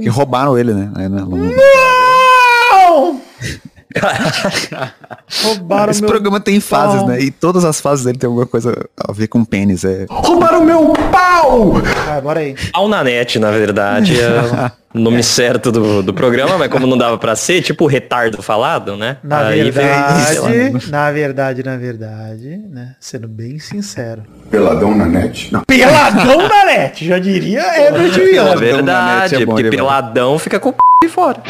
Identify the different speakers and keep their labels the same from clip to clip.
Speaker 1: E roubaram ele, né? Aí, né, não-
Speaker 2: Roubaram
Speaker 1: Esse
Speaker 2: meu
Speaker 1: programa tem fases,
Speaker 2: pau.
Speaker 1: né? E todas as fases dele tem alguma coisa a ver com pênis. É...
Speaker 2: Roubaram meu pau! Vai, bora aí.
Speaker 3: Pau na net, na verdade, é o nome certo do, do programa, mas como não dava pra ser, tipo retardo falado, né?
Speaker 2: Na
Speaker 3: Aí veio lá.
Speaker 2: verdade, na verdade, na verdade, né? Sendo bem sincero.
Speaker 4: Peladão na net? Não.
Speaker 2: Peladão na net, já diria Herbert
Speaker 3: É
Speaker 2: Viana.
Speaker 1: Peladão na net
Speaker 3: verdade,
Speaker 1: é bom
Speaker 3: porque
Speaker 1: demais.
Speaker 3: peladão fica com o p de fora.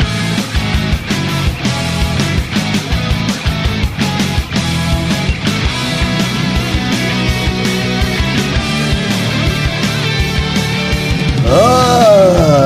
Speaker 5: Ah,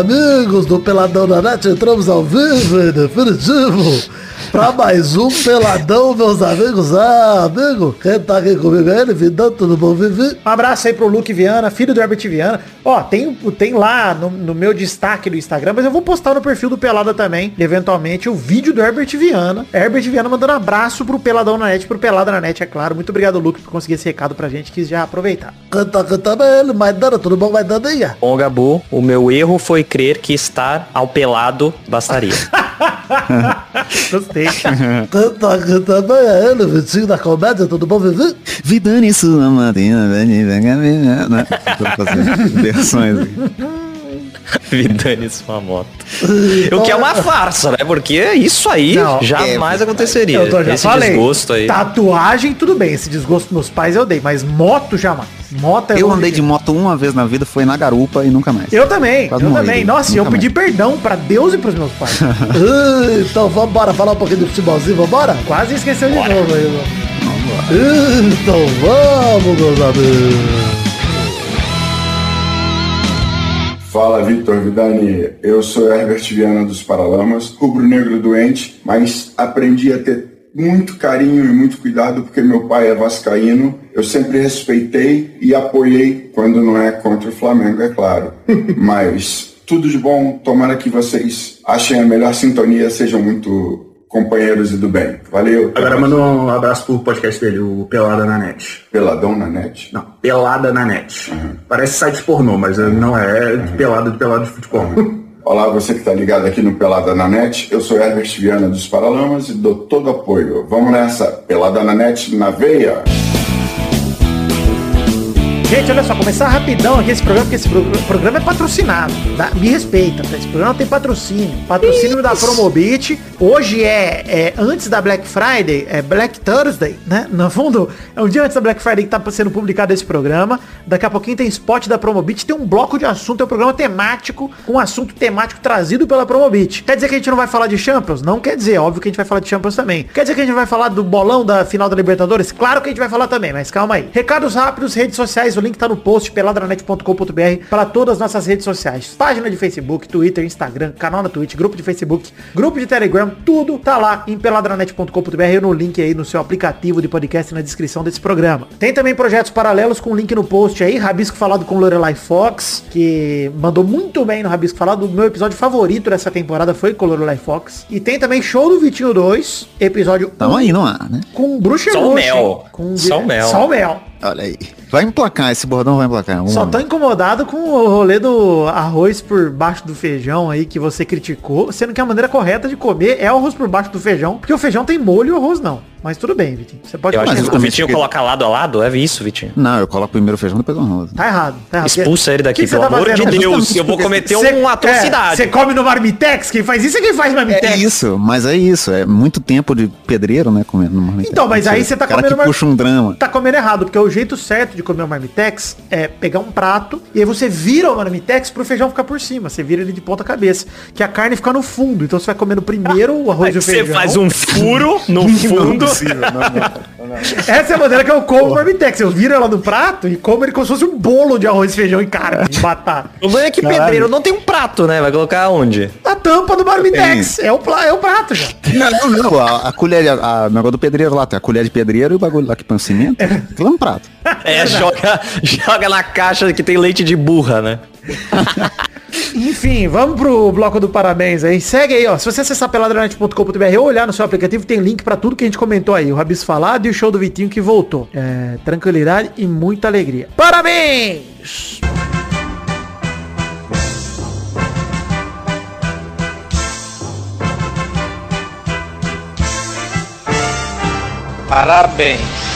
Speaker 5: amigos do Peladão da Net, entramos ao vivo em definitivo pra mais um Peladão, meus amigos. Ah, amigo, quem tá aqui comigo é ele, Vidão, tudo bom, Vivi?
Speaker 2: Um abraço aí pro Luke Viana, filho do Herbert Viana. Ó, tem, tem lá no, no meu destaque do Instagram, mas eu vou postar no perfil do Pelada também, eventualmente, o vídeo do Herbert Viana. Herbert Viana mandando abraço pro Peladão na net, pro Pelada na net, é claro. Muito obrigado, Luke, por conseguir esse recado pra gente, quis já aproveitar.
Speaker 5: Quem tá também é ele, Maidana, tudo bom, Maidana aí?
Speaker 3: Bom, Gabu, o meu erro foi crer que estar ao pelado bastaria.
Speaker 2: Gostei.
Speaker 5: Quem tá ele, Vitinho da Comédia, tudo bom, Vivi?
Speaker 1: Vidani sua matina, vem, vem, vem, vem, né? Tô fazendo versões aqui.
Speaker 3: Vidane sua moto. O que é uma farsa, né? Porque isso aí
Speaker 2: Não,
Speaker 3: jamais
Speaker 1: é,
Speaker 3: aconteceria.
Speaker 2: Eu tô, já
Speaker 3: Esse
Speaker 2: falei.
Speaker 3: desgosto aí.
Speaker 2: Tatuagem, tudo bem. Esse desgosto dos meus pais eu dei, mas moto jamais. Moto é
Speaker 1: Eu andei de moto uma vez na vida, foi na garupa e nunca mais.
Speaker 2: Eu também,
Speaker 1: Quase
Speaker 2: eu
Speaker 1: morri,
Speaker 2: também.
Speaker 1: né?
Speaker 2: Nossa, e eu
Speaker 1: Nunca
Speaker 2: pedi
Speaker 1: mais.
Speaker 2: perdão pra Deus e pros meus pais.
Speaker 5: Ah, Então vambora falar um pouquinho de futebolzinho, vambora?
Speaker 2: Quase esqueceu de novo aí, mano.
Speaker 5: Então vamos, meus amigos.
Speaker 4: Fala, Victor Vidani. Eu sou Herbert Viana dos Paralamas, rubro-negro doente, mas aprendi a ter muito carinho e muito cuidado porque meu pai é vascaíno. Eu sempre respeitei e apoiei quando não é contra o Flamengo, é claro. mas tudo de bom. Tomara que vocês achem a melhor sintonia, sejam muito companheiros e do bem. Valeu.
Speaker 6: Agora manda um abraço pro podcast dele, o Pelada na Net.
Speaker 4: Peladão na net.
Speaker 6: Não, Pelada na Net. Parece site pornô, mas não é, é de pelada de pelada de futebol.
Speaker 4: Olá, você que está ligado aqui no Pelada na Net. Eu sou Herbert Viana dos Paralamas e dou todo apoio. Vamos nessa, Pelada na Net na veia.
Speaker 2: Gente, olha só, começar rapidão aqui esse programa, porque esse pro- programa é patrocinado. tá? Me respeita, tá? esse programa tem patrocínio. Patrocínio da Promobit. Hoje é, é antes da Black Friday, é Black Thursday, né? No fundo, é um dia antes da Black Friday que tá sendo publicado esse programa. Daqui a pouquinho tem spot da Promobit, tem um bloco de assunto, é um programa temático, com um assunto temático trazido pela Promobit. Quer dizer que a gente não vai falar de Champions? Não quer dizer, óbvio que a gente vai falar de Champions também. Quer dizer que a gente vai falar do bolão da final da Libertadores? Claro que a gente vai falar também, mas calma aí. Recados rápidos, redes sociais, o link tá no post peladranet.com.br para todas as nossas redes sociais. Página de Facebook, Twitter, Instagram, canal na Twitch, grupo de Facebook, grupo de Telegram, tudo tá lá em peladranet.com.br e no link aí no seu aplicativo de podcast na descrição desse programa. Tem também projetos paralelos com link no post aí, Rabisco falado com Lorelai Fox, que mandou muito bem no Rabisco falado. O meu episódio favorito dessa temporada foi com Lorelai Fox. E tem também Show do Vitinho 2, episódio
Speaker 1: Tamo
Speaker 2: 1,
Speaker 1: aí no ar, né?
Speaker 2: com Bruxa
Speaker 3: Só o mel.
Speaker 2: Com
Speaker 3: Só o mel.
Speaker 2: Só o mel.
Speaker 1: Olha aí. Vai emplacar, esse bordão vai emplacar.
Speaker 2: Só
Speaker 1: momento.
Speaker 2: tô incomodado com o rolê do arroz por baixo do feijão aí que você criticou, sendo que a maneira correta de comer é o arroz por baixo do feijão, porque o feijão tem molho e o arroz não. Mas tudo bem, Vitinho. Você pode
Speaker 3: Eu acho
Speaker 1: Mas
Speaker 3: que o Vitinho
Speaker 1: fiquei-
Speaker 3: coloca lado a lado, é isso, Vitinho.
Speaker 1: Não, eu coloco primeiro o feijão, depois o arroz.
Speaker 2: Tá errado, tá errado.
Speaker 3: Expulsa ele daqui,
Speaker 2: que você
Speaker 3: pelo
Speaker 2: tá
Speaker 3: amor de
Speaker 2: fazendo?
Speaker 3: Deus. Eu vou cometer
Speaker 2: Cê-
Speaker 3: uma atrocidade.
Speaker 2: é, Você come no marmitex? Quem faz isso é quem faz marmitex.
Speaker 1: É isso, mas é isso. É muito tempo de pedreiro, né? Comendo no marmitex.
Speaker 2: Então, mas aí você tá
Speaker 1: cara
Speaker 2: comendo
Speaker 1: que puxa um drama.
Speaker 2: Tá comendo errado, porque o jeito certo de comer o marmitex é pegar um prato e aí você vira o marmitex pro feijão ficar por cima. Você vira ele de ponta cabeça. Que a carne fica no fundo. Então você vai comendo primeiro o arroz e o
Speaker 3: Você
Speaker 2: feijão.
Speaker 3: faz um furo no fundo.
Speaker 2: Essa é a maneira que eu como o marmitex. Eu viro ela no prato e como ele como se fosse um bolo de arroz, feijão e carne, de batata.
Speaker 3: O problema é que pedreiro não tem um prato, né? Vai colocar onde?
Speaker 2: A tampa do marmitex. É o, é o prato já.
Speaker 1: Não, não, não. A, a colher, a, a- o negócio do pedreiro lá, tem a colher de pedreiro e o bagulho lá que põe cimento. Aquilo é um prato.
Speaker 3: É, joga, joga na caixa que tem leite de burra, né?
Speaker 2: Enfim, vamos pro bloco do parabéns aí. Segue aí, ó. Se você acessar peladranet.com.br ou olhar no seu aplicativo, tem link para tudo que a gente comentou aí. O Rabis falado e o show do Vitinho que voltou. É, tranquilidade e muita alegria. Parabéns!
Speaker 7: Parabéns.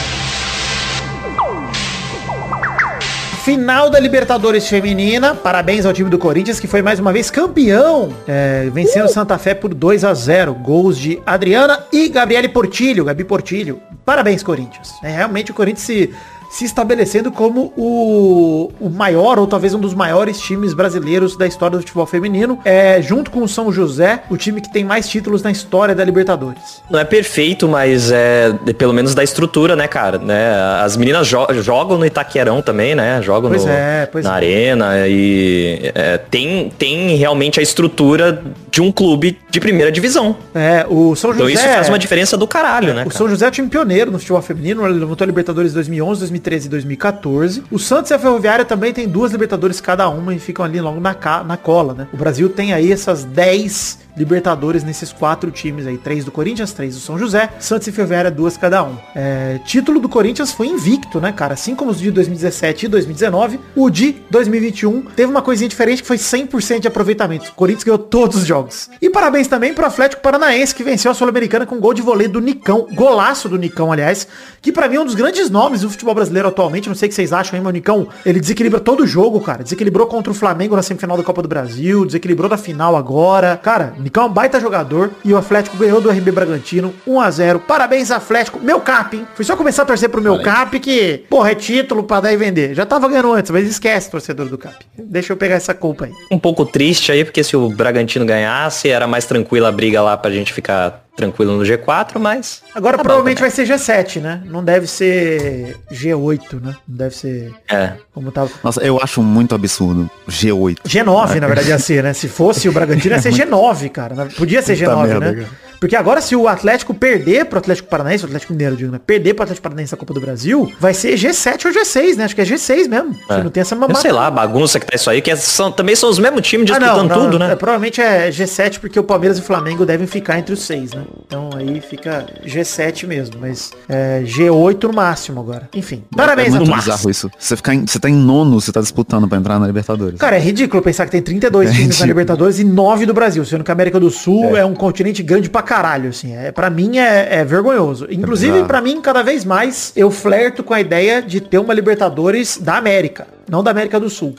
Speaker 2: Final da Libertadores Feminina. Parabéns ao time do Corinthians, que foi mais uma vez campeão. É, vencendo o Santa Fé por 2 a 0 Gols de Adriana e Gabriele Portilho. Gabi Portilho. Parabéns, Corinthians. É, realmente o Corinthians se se estabelecendo como o, o maior, ou talvez um dos maiores times brasileiros da história do futebol feminino, é, junto com o São José, o time que tem mais títulos na história da Libertadores.
Speaker 3: Não é perfeito, mas é pelo menos da estrutura, né, cara? Né? As meninas jo jogam no Itaquerão também, né? Jogam no-
Speaker 2: é,
Speaker 3: na
Speaker 2: é.
Speaker 3: arena e é, tem, tem realmente a estrutura de um clube de primeira divisão.
Speaker 2: É, o São José...
Speaker 3: Então isso faz uma diferença do caralho, né?
Speaker 2: O
Speaker 3: cara?
Speaker 2: São José é time pioneiro no futebol feminino, ele levantou a Libertadores 2011, 2013 e 2014. O Santos e a Ferroviária também tem duas Libertadores cada uma e ficam ali logo na, ca- na cola, né? O Brasil tem aí essas 10 Libertadores nesses quatro times aí. Três do Corinthians, três do São José, Santos e Ferroviária, duas cada um. É, título do Corinthians foi invicto, né, cara? Assim como os de 2017 e 2019, o de 2021 teve uma coisinha diferente que foi 100% de aproveitamento. O Corinthians ganhou todos os jogos. E parabéns também pro Atlético Paranaense, que venceu a Sul-Americana com gol de vôlei do Nicão. Golaço do Nicão, aliás. Que pra mim é um dos grandes nomes do futebol brasileiro atualmente. Não sei o que vocês acham mas o Nicão, ele desequilibra todo o jogo, cara. Desequilibrou contra o Flamengo na semifinal da Copa do Brasil. Desequilibrou da final agora. Cara, Nicão é um baita jogador. E o Atlético ganhou do RB Bragantino 1 a 0 Parabéns, Atlético. Meu cap, hein? Foi só começar a torcer pro meu cap que, porra, é título pra dar e vender. Já tava ganhando antes, mas esquece, torcedor do cap. Deixa eu pegar essa culpa aí.
Speaker 3: um pouco triste aí, porque se o Bragantino ganhasse, era mais tranquila a briga lá pra gente ficar tranquilo no G4, mas.
Speaker 2: Agora
Speaker 3: Tá
Speaker 2: provavelmente
Speaker 3: também.
Speaker 2: vai ser G7, né? Não deve ser G8, né? Não deve ser
Speaker 3: É.
Speaker 2: como tava.
Speaker 1: Nossa, eu acho muito absurdo. G8.
Speaker 2: G9, na verdade, ia ser, né? Se fosse o Bragantino, ia ser G9, cara. Podia ser
Speaker 1: Puta
Speaker 2: G9,
Speaker 1: merda,
Speaker 2: né?
Speaker 1: cara.
Speaker 2: Porque agora, se o Atlético perder pro Atlético Paranaense, o Atlético Mineiro, eu digo, né? Perder pro Atlético Paranaense na Copa do Brasil, vai ser G7 ou G6, né? Acho que é G6 mesmo. Você não tem essa
Speaker 3: Eu
Speaker 2: mamata.
Speaker 3: sei lá, bagunça que tá isso aí, que é- são, também são os mesmos times
Speaker 2: Ah,
Speaker 3: disputando
Speaker 2: não, não,
Speaker 3: tudo,
Speaker 2: é,
Speaker 3: né?
Speaker 2: provavelmente é G7 porque o Palmeiras e o Flamengo devem ficar entre os seis, né? Então aí fica G7 mesmo, mas é, G8 no máximo agora. Enfim, parabéns,
Speaker 1: é muito
Speaker 2: Atlético.
Speaker 1: bizarro isso. Você, ficar em- você tá em nono, você tá disputando pra entrar na Libertadores.
Speaker 2: Cara, é ridículo pensar que tem 32
Speaker 1: É
Speaker 2: times na
Speaker 1: ridículo.
Speaker 2: Libertadores e 9 do Brasil, sendo que a América do Sul é, um continente grande pra caralho, assim. É, pra mim é, é vergonhoso. Inclusive,
Speaker 1: bizarro.
Speaker 2: pra mim, cada vez mais, eu flerto com a ideia de ter uma Libertadores da América, não da América do Sul.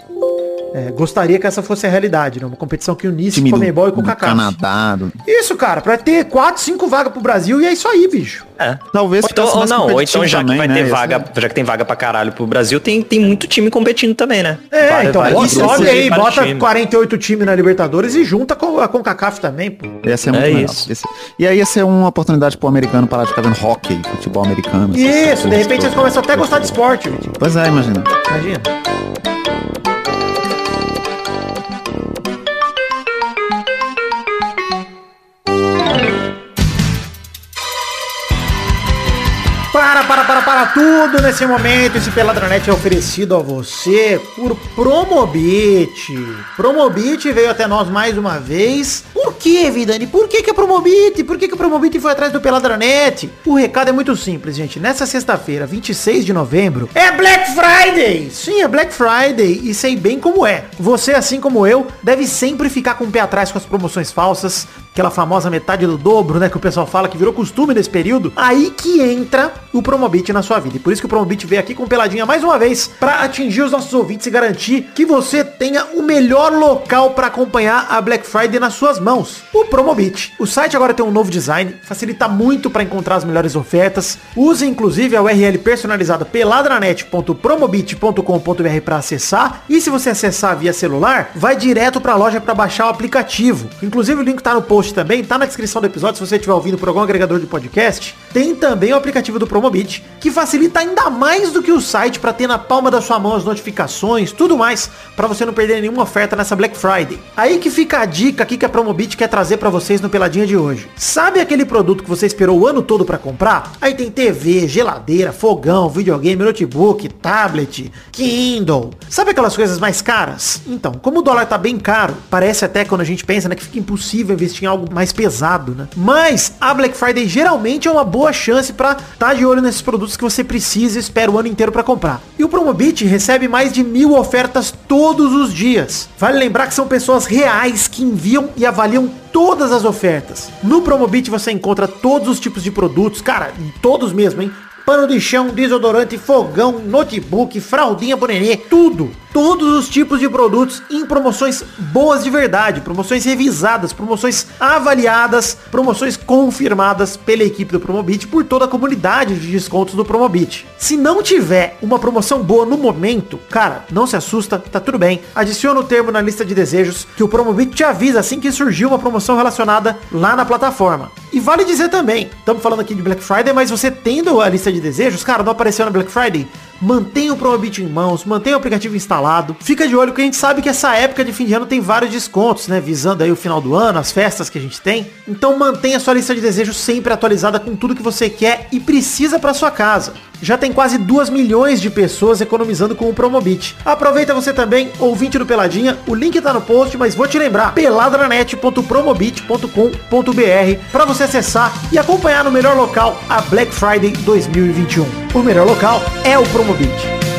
Speaker 2: É, gostaria que essa fosse a realidade, né? Uma competição que unisse
Speaker 1: time do,
Speaker 2: Comebol e
Speaker 1: do
Speaker 2: Coca-Cola.
Speaker 1: Canadá. do-
Speaker 2: Isso, cara, pra ter 4, 5 vagas pro Brasil e é isso aí, bicho.
Speaker 3: É.
Speaker 1: Talvez
Speaker 3: Ou então, ou não, ou então já
Speaker 1: também,
Speaker 3: que vai
Speaker 1: né,
Speaker 3: ter vaga, já que tem vaga pra caralho pro Brasil, tem, tem muito time competindo também, né?
Speaker 2: É, então,
Speaker 3: vários
Speaker 2: bota-
Speaker 3: de
Speaker 2: aí, bota
Speaker 3: times.
Speaker 2: 48 times na Libertadores e junta com a CONCACAF também, pô.
Speaker 1: Ia ser muito
Speaker 3: É
Speaker 1: legal.
Speaker 3: isso.
Speaker 1: Esse- E aí ia ser uma oportunidade pro americano parar de ficar vendo hockey, futebol americano.
Speaker 2: Isso, de repente eles começam até a gostar de esporte.
Speaker 1: Pois é, imagina.
Speaker 2: imagina. Para, para, para, tudo nesse momento. Esse Peladranet é oferecido a você por Promobit. Promobit veio até nós mais uma vez. Por que, Vidani? Por que, que é Promobit? Por que, que o Promobit foi atrás do Peladranet? O recado é muito simples, gente. Nessa sexta-feira, 26 de novembro, é Black Friday! Sim, é Black Friday e sei bem como é. Você, assim como eu, deve sempre ficar com o pé atrás com as promoções falsas, aquela famosa metade do dobro, né, que o pessoal fala que virou costume nesse período. Aí que entra o Promobit na sua vida. E por isso que o Promobit veio aqui com peladinha mais uma vez para atingir os nossos ouvintes e garantir que você tenha o melhor local para acompanhar a Black Friday nas suas mãos. O Promobit. O site agora tem um novo design, facilita muito para encontrar as melhores ofertas. Use inclusive a URL personalizada peladranet.promobit.com.br para acessar. E se você acessar via celular, vai direto para a loja para baixar o aplicativo. Inclusive o link tá no post também, tá na descrição do episódio se você estiver ouvindo por algum agregador de podcast. Tem também o aplicativo do Promobit, que facilita ainda mais do que o site para ter na palma da sua mão as notificações, tudo mais, para você não perder nenhuma oferta nessa Black Friday. Aí que fica a dica aqui que a Promobit quer trazer para vocês no Peladinha de hoje. Sabe aquele produto que você esperou o ano todo para comprar? Aí tem TV, geladeira, fogão, videogame, notebook, tablet, Kindle. Sabe aquelas coisas mais caras? Então, como o dólar tá bem caro, parece até quando a gente pensa né, que fica impossível investir em algo mais pesado, né? Mas a Black Friday geralmente é uma boa chance pra tá de olho nesses produtos que você precisa e espera o ano inteiro pra comprar. E o Promobit recebe mais de mil ofertas todos os dias. Vale lembrar que são pessoas reais que enviam e avaliam todas as ofertas. No Promobit você encontra todos os tipos de produtos, cara, todos mesmo, hein? Pano de chão, desodorante, fogão, notebook, fraldinha pro nenê, tudo. Todos os tipos de produtos em promoções boas de verdade, promoções revisadas, promoções avaliadas, promoções confirmadas pela equipe do Promobit por toda a comunidade de descontos do Promobit. Se não tiver uma promoção boa no momento, cara, não se assusta, tá tudo bem. Adiciona o termo na lista de desejos que o Promobit te avisa assim que surgiu uma promoção relacionada lá na plataforma. E vale dizer também, estamos falando aqui de Black Friday, mas você tendo a lista de desejos, cara, não apareceu na Black Friday? Mantenha o Promobit em mãos, mantenha o aplicativo instalado. Fica de olho que a gente sabe que essa época de fim de ano tem vários descontos, né? Visando aí o final do ano, as festas que a gente tem. Então mantenha a sua lista de desejos sempre atualizada com tudo que você quer e precisa para sua casa. Já tem quase 2 milhões de pessoas economizando com o Promobit. Aproveita você também, ouvinte do Peladinha, o link tá no post, mas vou te lembrar, peladranet.promobit.com.br para você acessar e acompanhar no melhor local a Black Friday 2021. O melhor local é o Promobit. Beach.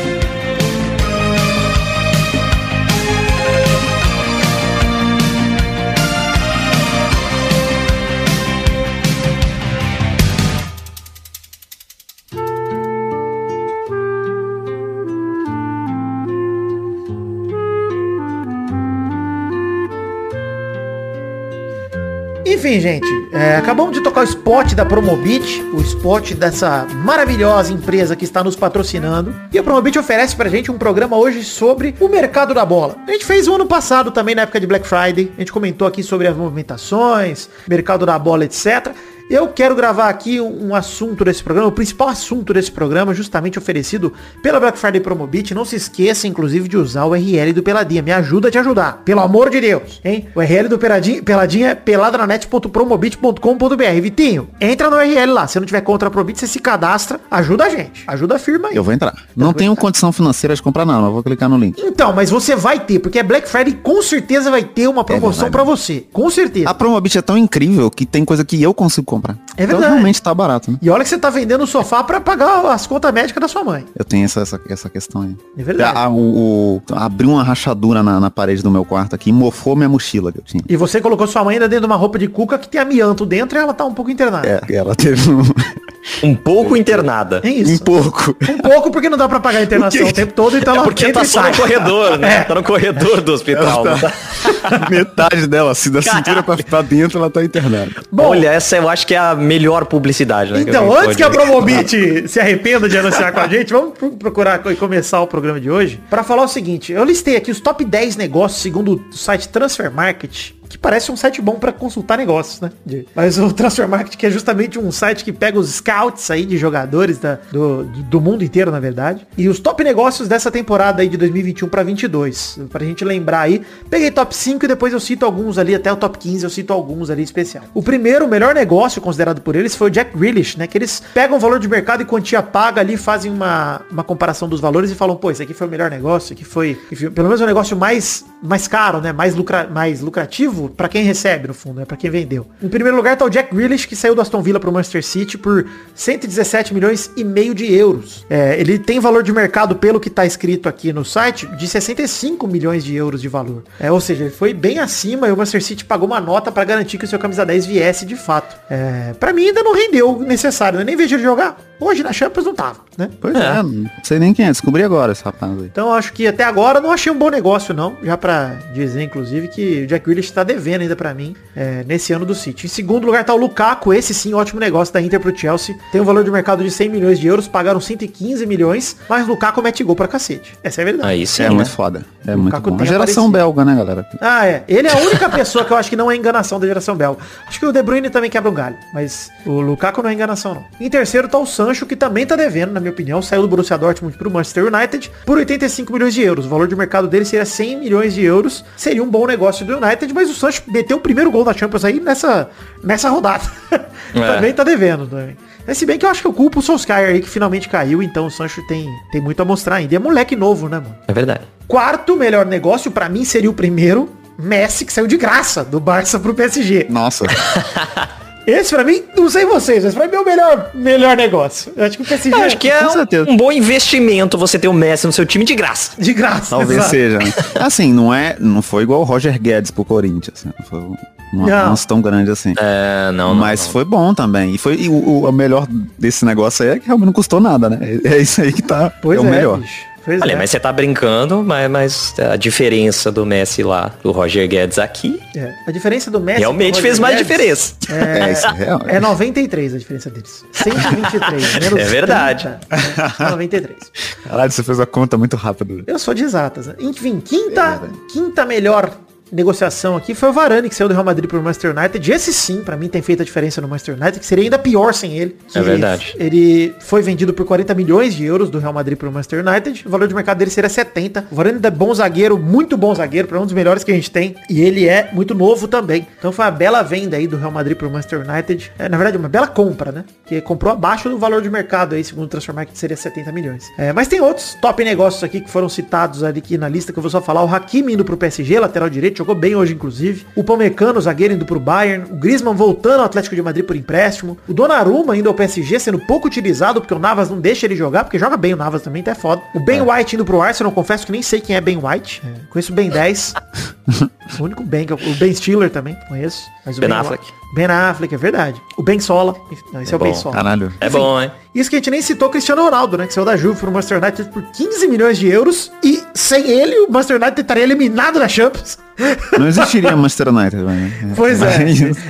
Speaker 2: Enfim, gente, é, acabamos de tocar o spot da Promobit, o spot dessa maravilhosa empresa que está nos patrocinando. E a Promobit oferece pra gente um programa hoje sobre o mercado da bola. A gente fez o ano passado também, na época de Black Friday. A gente comentou aqui sobre as movimentações, mercado da bola, etc. Eu quero gravar aqui um, assunto desse programa, o principal assunto desse programa, justamente oferecido pela Black Friday Promobit. Não se esqueça, inclusive, de usar o URL do Peladinha. Me ajuda a te ajudar. Pelo amor de Deus, hein? O URL do Peladinha, Peladinha é peladranet.promobit.com.br. Vitinho, entra no URL lá. Se não tiver contra a Promobit, você se cadastra. Ajuda a gente. Ajuda a firma aí.
Speaker 1: Eu vou entrar. Não tenho condição financeira de comprar não, mas vou clicar no link.
Speaker 2: Então, mas você vai ter, porque é Black Friday com certeza vai ter uma promoção é para você. Com certeza.
Speaker 1: A Promobit é tão incrível que tem coisa que eu consigo comprar.
Speaker 2: É verdade.
Speaker 1: Então realmente tá barato, né?
Speaker 2: E olha que você tá vendendo o sofá para pagar as contas médicas da sua mãe.
Speaker 1: Eu tenho essa, essa, essa questão aí.
Speaker 2: É verdade.
Speaker 1: Ah, o, o, abriu uma rachadura na, na, parede do meu quarto aqui e mofou minha mochila que eu tinha.
Speaker 2: E você colocou sua mãe ainda dentro de uma roupa de cuca que tem amianto dentro e ela tá um pouco internada.
Speaker 1: É, ela teve um...
Speaker 3: Um pouco internada.
Speaker 2: É isso.
Speaker 1: Um pouco.
Speaker 2: Um pouco porque não dá pra pagar a internação o tempo todo, então
Speaker 3: é
Speaker 2: ela
Speaker 3: porque tá só no corredor, né? É. Tá no corredor do hospital.
Speaker 1: Tá... Metade dela, assim, da Caraca. cintura pra, pra dentro, ela tá internada.
Speaker 3: Bom, Olha, essa eu acho que é a melhor publicidade, né?
Speaker 2: Então, que antes que a Promobit se arrependa de anunciar com a gente, vamos procurar e começar o programa de hoje para falar o seguinte. Eu listei aqui os top 10 negócios segundo o site Transfer Market que parece um site bom para consultar negócios, né? Mas o Transfer Market, que é justamente um site que pega os scouts aí de jogadores da, do, do mundo inteiro, na verdade. E os top negócios dessa temporada aí de 2021 para 22. Pra gente lembrar aí. Peguei top 5 e depois eu cito alguns ali, até o top 15 eu cito alguns ali especial. O primeiro, o melhor negócio considerado por eles foi o Jack Grealish, né? Que eles pegam o valor de mercado e quantia paga ali, fazem uma, uma comparação dos valores e falam, pô, esse aqui foi o melhor negócio, aqui foi, pelo menos o negócio mais, mais caro, né? Mais, lucra, mais lucrativo para quem recebe, no fundo, é né? para quem vendeu. Em primeiro lugar tá o Jack Grealish, que saiu do Aston Villa pro Manchester City por 117 milhões e meio de euros. É, ele tem valor de mercado, pelo que tá escrito aqui no site, de 65 milhões de euros de valor. É, ou seja, ele foi bem acima e o Manchester City pagou uma nota para garantir que o seu camisa 10 viesse de fato. É, para mim ainda não rendeu o necessário, eu nem vejo ele jogar. Hoje na Champions não tava, né?
Speaker 1: Pois é, é não sei nem quem é, descobri agora esse rapaz aí.
Speaker 2: Então acho que até agora não achei um bom negócio não, já para dizer inclusive que o Jack Grealish está devendo ainda para mim é, nesse ano do City. Em segundo lugar tá o Lukaku, esse sim, ótimo negócio da Inter pro Chelsea. Tem um valor de mercado de 100 milhões de euros, pagaram 115 milhões, mas o Lukaku mete gol pra cacete. Essa é a verdade.
Speaker 1: Aí sim, é né? muito foda. É muito bom. A geração aparecido. belga, né, galera?
Speaker 2: Ah, é. Ele é a única pessoa que eu acho que não é enganação da geração belga. Acho que o De Bruyne também quebra um galho, mas o Lukaku não é enganação não. Em terceiro tá o Sancho, que também tá devendo, na minha opinião, saiu do Borussia Dortmund pro Manchester United por 85 milhões de euros. O valor de mercado dele seria 100 milhões de euros. Seria um bom negócio do United, mas o Sancho meteu o primeiro gol da Champions aí nessa, nessa rodada. É. também tá devendo também. É, se bem que eu acho que eu culpo o Solskjaer aí que finalmente caiu, então o Sancho tem, tem muito a mostrar ainda. E é moleque novo, né, mano?
Speaker 3: É verdade.
Speaker 2: Quarto melhor negócio, para mim, seria o primeiro. Messi, que saiu de graça do Barça pro PSG.
Speaker 1: Nossa.
Speaker 2: Esse pra mim, não sei vocês, mas pra mim é o melhor, melhor negócio. Eu acho que o PSG
Speaker 3: Eu acho que é
Speaker 1: Com
Speaker 3: um,
Speaker 1: certeza.
Speaker 3: um bom investimento você ter o Messi no seu time de graça.
Speaker 2: de graça.
Speaker 1: Talvez
Speaker 2: exato.
Speaker 1: seja. né? Assim, não é, não foi igual o Roger Guedes pro Corinthians. Né? Não foi um
Speaker 2: Não.
Speaker 1: avanço tão grande assim.
Speaker 3: É, não,
Speaker 1: Mas foi bom também. E foi e o, o- melhor desse negócio aí é que realmente não custou nada, né? É, é isso aí que tá.
Speaker 2: Pois
Speaker 1: é
Speaker 2: é,
Speaker 1: o melhor.
Speaker 2: bicho. Pois
Speaker 3: Olha,
Speaker 2: é.
Speaker 3: mas você tá brincando, mas, mas a diferença do Messi lá, do Roger Guedes aqui,
Speaker 2: É, A diferença do Messi
Speaker 3: realmente fez mais
Speaker 2: Guedes
Speaker 3: diferença.
Speaker 2: É,
Speaker 1: É, isso é real.
Speaker 2: é 93 a diferença deles. 123, menos
Speaker 3: É verdade.
Speaker 2: 30, é 93.
Speaker 1: Caralho, você fez a conta muito rápido.
Speaker 2: Eu sou de exatas. né? Enfim, quinta,
Speaker 1: É,
Speaker 2: quinta melhor negociação aqui foi o Varane, que saiu do Real Madrid pro Manchester United. Esse sim, pra mim, tem feito a diferença no Manchester United, que seria ainda pior sem ele.
Speaker 3: É verdade.
Speaker 2: Ele foi vendido por 40 milhões de euros do Real Madrid pro Manchester United. O valor de mercado dele seria 70. O Varane é bom zagueiro, muito bom zagueiro, para um dos melhores que a gente tem. E ele é muito novo também. Então foi uma bela venda aí do Real Madrid pro Manchester United. É, na verdade, uma bela compra, né? Que comprou abaixo do valor de mercado aí, segundo o Transformar, que seria 70 milhões. É, mas tem outros top negócios aqui que foram citados ali aqui na lista que eu vou só falar. O Hakimi indo pro PSG, lateral direito, jogou bem hoje, inclusive. O Pamecano, zagueiro, indo pro Bayern. O Griezmann voltando ao Atlético de Madrid por empréstimo. O Donnarumma indo ao PSG, sendo pouco utilizado, porque o Navas não deixa ele jogar, porque joga bem o Navas também, até foda. O Ben White indo pro Arsenal, confesso que nem sei quem é Ben White. É, conheço o Ben 10. o único Ben, que eu- o Ben Stiller também, conheço. Mas o
Speaker 3: Ben
Speaker 2: White-
Speaker 3: Affleck.
Speaker 2: Ben Affleck, é verdade. O Ben Sola. Não, esse é,
Speaker 3: É
Speaker 2: o Ben
Speaker 3: bom.
Speaker 2: Sola.
Speaker 1: Caralho.
Speaker 3: É bom, hein?
Speaker 2: Isso que a gente nem citou o Cristiano Ronaldo, né? Que saiu da Juve pro Manchester United por 15 milhões de euros. E sem ele, o Manchester United estaria eliminado da Champions.
Speaker 1: Não existiria Manchester United, né?
Speaker 2: Pois é.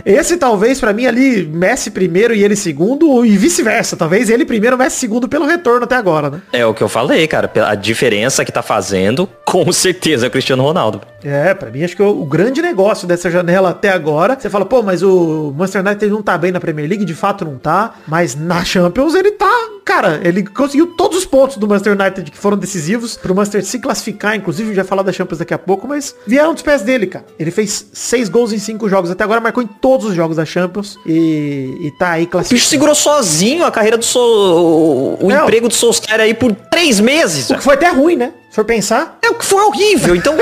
Speaker 2: Esse talvez pra mim ali, Messi primeiro e ele segundo, e vice-versa. Talvez ele primeiro, Messi segundo pelo retorno até agora, né?
Speaker 3: É o que eu falei, cara. A diferença que tá fazendo, com certeza é o Cristiano Ronaldo.
Speaker 2: É, pra mim acho que o, o grande negócio dessa janela até agora, você fala, pô, mas o Manchester United não tá bem na Premier League, de fato não tá, mas na Champions ele tá, cara, ele conseguiu todos os pontos do Manchester United que foram decisivos pro Manchester se classificar, inclusive vai falar da Champions daqui a pouco, mas vieram dos pés dele, cara. Ele fez seis gols em cinco jogos, até agora marcou em todos os jogos da Champions e, e tá aí
Speaker 3: O bicho
Speaker 2: classificado.
Speaker 3: segurou sozinho a carreira do Sol... O
Speaker 2: Não.
Speaker 3: emprego do Solskjaer aí por três meses.
Speaker 2: O que foi até ruim, né? Se for pensar,
Speaker 3: É o que foi horrível. Então,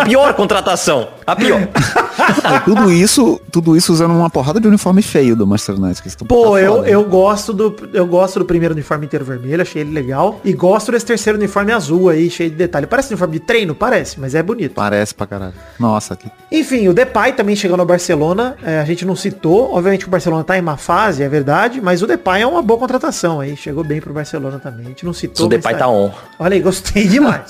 Speaker 3: a pior contratação. A pior.
Speaker 1: E tudo isso, tudo isso usando uma porrada de uniforme feio do Manchester United. que isso
Speaker 2: Pô,
Speaker 1: tá
Speaker 2: eu,
Speaker 1: foda.
Speaker 2: eu gosto do eu gosto do primeiro uniforme inteiro vermelho, achei ele legal. E gosto desse terceiro uniforme azul aí, cheio de detalhe. Parece uniforme de treino? Parece, mas é bonito.
Speaker 1: Parece pra caralho. Nossa, que...
Speaker 2: Enfim, o Depay também chegou no Barcelona. é, a gente não citou. Obviamente que o Barcelona tá em má fase, é verdade. Mas o Depay é uma boa contratação aí. Chegou bem pro Barcelona também. A gente não citou.
Speaker 3: O Depay tá on.
Speaker 2: Olha aí, gostei demais.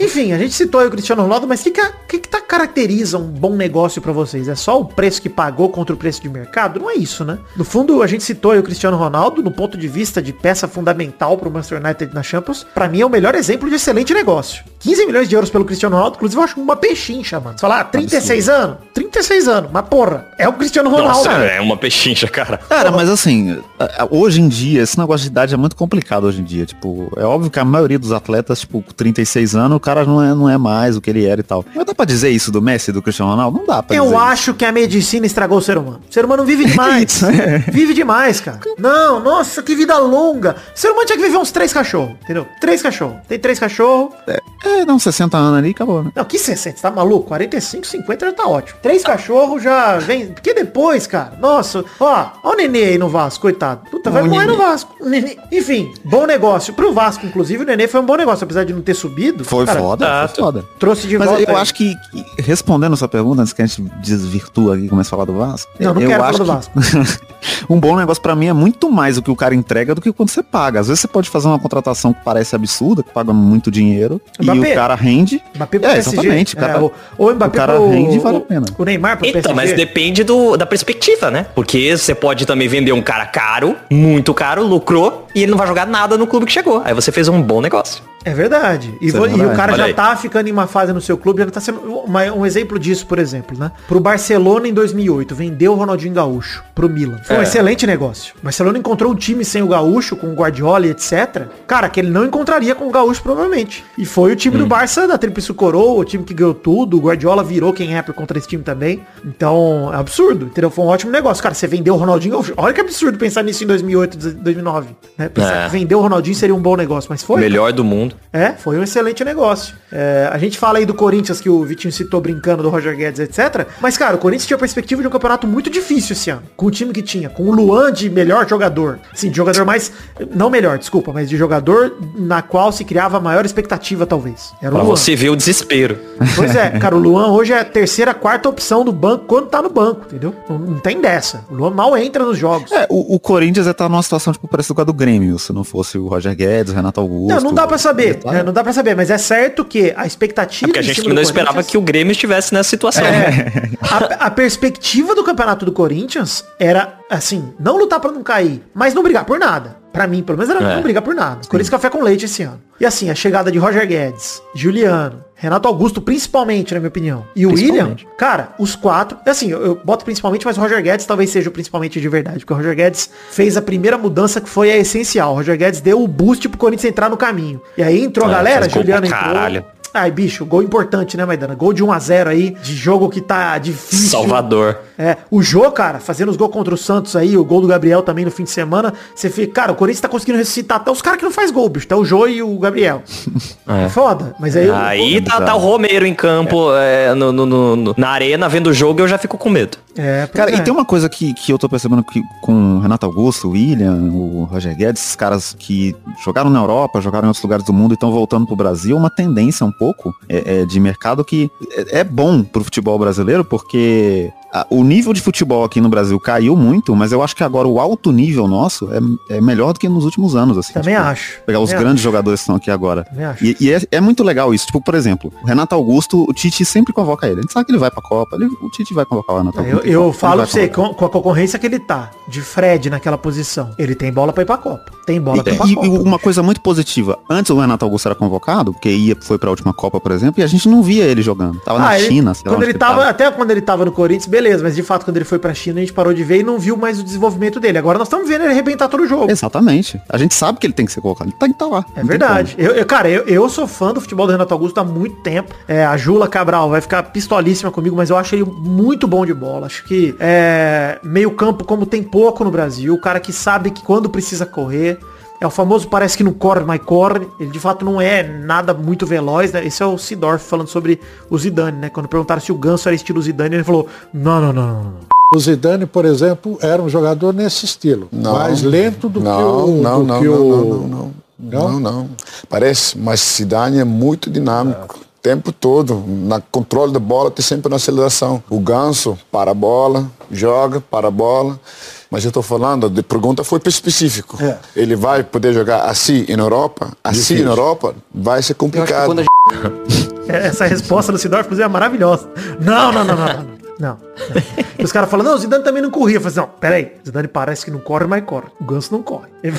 Speaker 2: Enfim, a gente citou aí o Cristiano Ronaldo, mas o que, que, que, que tá, caracteriza um bom negócio pra vocês? É só o preço que pagou contra o preço de mercado? Não é isso, né? No fundo, a gente citou aí o Cristiano Ronaldo, no ponto de vista de peça fundamental pro Manchester United na Champions. Pra mim é o melhor exemplo de excelente negócio. 15 milhões de euros pelo Cristiano Ronaldo, inclusive eu acho uma pechincha, mano. Você fala, ah, 36 anos? 36 anos, mas porra, é o Cristiano Ronaldo.
Speaker 3: Nossa, é uma pechincha, cara.
Speaker 1: Cara, mas assim, hoje em dia, esse negócio de idade é muito complicado hoje em dia. Tipo, é óbvio que a maioria dos atletas, tipo, com 36 anos, o cara não é, não é mais o que ele era e tal. Mas dá pra dizer isso do Messi do Cristiano Ronaldo? Não dá pra
Speaker 2: Eu acho que a medicina estragou o ser humano. O ser humano vive demais.
Speaker 1: Isso, é.
Speaker 2: Vive demais, cara. Não, nossa, que vida longa. O ser humano tinha que viver uns três cachorros, entendeu? Três cachorros. Tem três cachorros.
Speaker 1: isso. É, dá uns 60 anos ali e acabou, né?
Speaker 2: Não, que 60, você tá maluco? 45, 50 já tá ótimo. Três cachorros já vem. Porque depois, cara, nossa, ó, ó o Nenê aí no Vasco, coitado. Puta, vai morrer no. Vasco. Nenê. Enfim, bom negócio. Pro Vasco, inclusive, o Nenê foi um bom negócio, apesar de não ter subido.
Speaker 1: Foi
Speaker 2: cara,
Speaker 1: foda,
Speaker 3: exato.
Speaker 1: foi foda.
Speaker 2: Trouxe de
Speaker 1: Mas
Speaker 2: volta.
Speaker 1: eu
Speaker 2: aí.
Speaker 1: acho que, que, respondendo a sua pergunta, antes que a gente desvirtua aqui e comece a falar do Vasco.
Speaker 2: Não, não
Speaker 1: eu
Speaker 2: quero falar
Speaker 1: acho
Speaker 2: do
Speaker 1: que um bom negócio pra mim é muito mais o que o cara entrega do que quando você paga. Às vezes você pode fazer uma contratação que parece absurda, que paga muito dinheiro, e
Speaker 2: Mbappé.
Speaker 1: o cara rende.
Speaker 2: Mbappé pro
Speaker 1: é,
Speaker 2: PSG.
Speaker 1: exatamente. O cara,
Speaker 2: É, o, o Mbappé
Speaker 1: o cara
Speaker 2: pro-
Speaker 1: rende e vale
Speaker 2: o-
Speaker 1: a pena.
Speaker 2: O Neymar pro
Speaker 3: Então,
Speaker 2: PSG.
Speaker 3: mas depende do, da perspectiva, né? Porque você pode também vender um cara caro, muito caro, lucrou, e ele não vai jogar nada no clube que chegou. Aí você fez um bom negócio.
Speaker 2: É verdade. E,
Speaker 1: é
Speaker 2: e o cara
Speaker 3: Olha
Speaker 2: já
Speaker 3: aí.
Speaker 2: tá ficando em uma fase no seu clube, já tá sendo uma- um exemplo disso, por exemplo, né? Pro Barcelona em 2008, vendeu o Ronaldinho Gaúcho pro Milan. Foi um
Speaker 3: É.
Speaker 2: excelente negócio. O Barcelona encontrou um time sem o Gaúcho, com o Guardiola e etc. Cara, que ele não encontraria com o Gaúcho provavelmente. E foi o time
Speaker 3: Hum.
Speaker 2: do Barça da Tríplice Coroa, o time que ganhou tudo. O Guardiola virou quem é contra esse time também. Então, é absurdo, entendeu? Foi um ótimo negócio. Cara, você vendeu o Ronaldinho Gaúcho. Olha que absurdo pensar nisso em 2008, 2009. Né? Pensar
Speaker 3: É.
Speaker 2: que vender o Ronaldinho seria um bom negócio, mas foi.
Speaker 3: Melhor do mundo. Mundo.
Speaker 2: É, foi um excelente negócio. É, a gente fala aí do Corinthians, que o Vitinho citou brincando, do Roger Guedes, etc. Mas, cara, o Corinthians tinha a perspectiva de um campeonato muito difícil esse ano. Com o time que tinha. Com o Luan de melhor jogador. Sim, de jogador mais... Não melhor, desculpa, mas de jogador na qual se criava a maior expectativa, talvez. Era o
Speaker 3: Pra
Speaker 2: Luan.
Speaker 3: você ver o desespero.
Speaker 2: Pois é, cara, o Luan hoje é a terceira, quarta opção do banco quando tá no banco, entendeu? Não, não tem dessa. O Luan mal entra nos jogos.
Speaker 1: É, o, o Corinthians ia estar numa situação, tipo, parecida com a do Grêmio, se não fosse o Roger Guedes, o Renato Augusto.
Speaker 2: Não, não dá pra saber.
Speaker 1: Tá?
Speaker 2: né? Não dá pra saber, mas é certo que a expectativa.
Speaker 3: É porque a gente não esperava
Speaker 2: Corinthians-
Speaker 3: que o Grêmio estivesse nessa situação.
Speaker 2: É, a, a perspectiva do campeonato do Corinthians era, assim, não lutar pra não cair, mas não brigar por nada. Pra mim, pelo menos, era
Speaker 3: É.
Speaker 2: não brigar por nada. Corinthians café com leite esse ano. E assim, a chegada de Roger Guedes, Juliano, Renato Augusto, principalmente, na minha opinião, e o William, cara, os quatro, assim, eu, eu boto principalmente, mas o Roger Guedes talvez seja o principalmente de verdade, porque o Roger Guedes fez a primeira mudança que foi a essencial. O Roger Guedes deu o boost pro Corinthians entrar no caminho. E aí entrou a
Speaker 3: É,
Speaker 2: galera, Juliano entrou.
Speaker 3: caralho.
Speaker 2: Ai, bicho, gol importante, né, Maidana? Gol de 1x0 aí, de jogo que tá difícil.
Speaker 3: Salvador.
Speaker 2: É, o Jô, cara, fazendo os gols contra o Santos aí, o gol do Gabriel também no fim de semana, você fica, cara, Corinthians tá conseguindo ressuscitar até os caras que não faz gol, bicho, até o Jô e o Gabriel. É. Foda, mas aí... o-
Speaker 3: Aí tá, tá o Romero em campo, é, no, no- no- no- na arena, vendo o jogo, eu já fico com medo.
Speaker 2: É,
Speaker 1: Cara, e
Speaker 2: é.
Speaker 1: tem uma coisa que, que eu tô percebendo que com o Renato Augusto, o William, o Roger Guedes, esses caras que jogaram na Europa, jogaram em outros lugares do mundo e estão voltando pro Brasil, uma tendência um pouco é, é, de mercado que é, é bom pro futebol brasileiro, porque o nível de futebol aqui no Brasil caiu muito, mas eu acho que agora o alto nível nosso é, é melhor do que nos últimos anos, assim.
Speaker 2: Também
Speaker 1: tipo,
Speaker 2: acho.
Speaker 1: Pegar os
Speaker 2: Também
Speaker 1: grandes jogadores que estão aqui agora.
Speaker 2: Também acho.
Speaker 1: E, e é, é muito legal isso. Tipo, por exemplo, o Renato Augusto, o Tite sempre convoca ele. A gente sabe que ele vai pra Copa, ele- o Tite vai convocar o Renato
Speaker 2: Eu,
Speaker 1: Augusto.
Speaker 2: eu
Speaker 1: Ele
Speaker 2: falo pra você, com, com a concorrência que ele tá, de Fred naquela posição, ele tem bola pra ir pra Copa. Tem bola pra ir pra
Speaker 1: E, e
Speaker 2: Copa.
Speaker 1: uma coisa muito positiva, antes o Renato Augusto era convocado, porque ia, foi pra última Copa, por exemplo, e a gente não via ele jogando. Tava na
Speaker 2: Ah, ele-
Speaker 1: China, sei lá
Speaker 2: quando
Speaker 1: onde
Speaker 2: ele
Speaker 1: que
Speaker 2: tava, até quando ele tava no Corinthians, beleza, mas de fato quando ele foi pra China a gente parou de ver e não viu mais o desenvolvimento dele. Agora nós estamos vendo ele arrebentar todo o jogo.
Speaker 1: Exatamente. A gente sabe que ele tem que ser colocado. Ele tem que estar lá.
Speaker 2: É verdade. Eu, eu- cara, eu, eu sou fã do futebol do Renato Augusto há muito tempo. É, a Jula Cabral vai ficar pistolíssima comigo, mas eu acho ele muito bom de bola. Acho que é, meio campo, como tem pouco no Brasil, o cara que sabe que quando precisa correr. É o famoso parece que não corre, mas corre. Ele de fato não é nada muito veloz, né? Esse é o Sidorf falando sobre o Zidane, né? Quando perguntaram se o Ganso era estilo Zidane, ele falou, não, não, não, não, não.
Speaker 7: O Zidane, por exemplo, era um jogador nesse estilo.
Speaker 8: Não.
Speaker 7: mais lento do
Speaker 8: não,
Speaker 7: que o.
Speaker 8: Não,
Speaker 7: do
Speaker 8: não,
Speaker 7: que
Speaker 8: não,
Speaker 7: o...
Speaker 8: não, não, não, não, não. Parece, mas Zidane é muito dinâmico. O tempo todo, na controle da bola, tem sempre na aceleração. O Ganso, para a bola, joga, para a bola. Mas eu estou falando, a pergunta foi para específico.
Speaker 7: É.
Speaker 8: Ele vai poder jogar assim na Europa? Assim na Europa? Vai ser complicado.
Speaker 2: É, Essa resposta do Sidorf, inclusive, é maravilhosa. Não, não, não, não, não. Não. E os caras falam, não, o Zidane também não corria. Eu falei assim, não, peraí, o Zidane parece que não corre, mas corre. O Ganso não corre.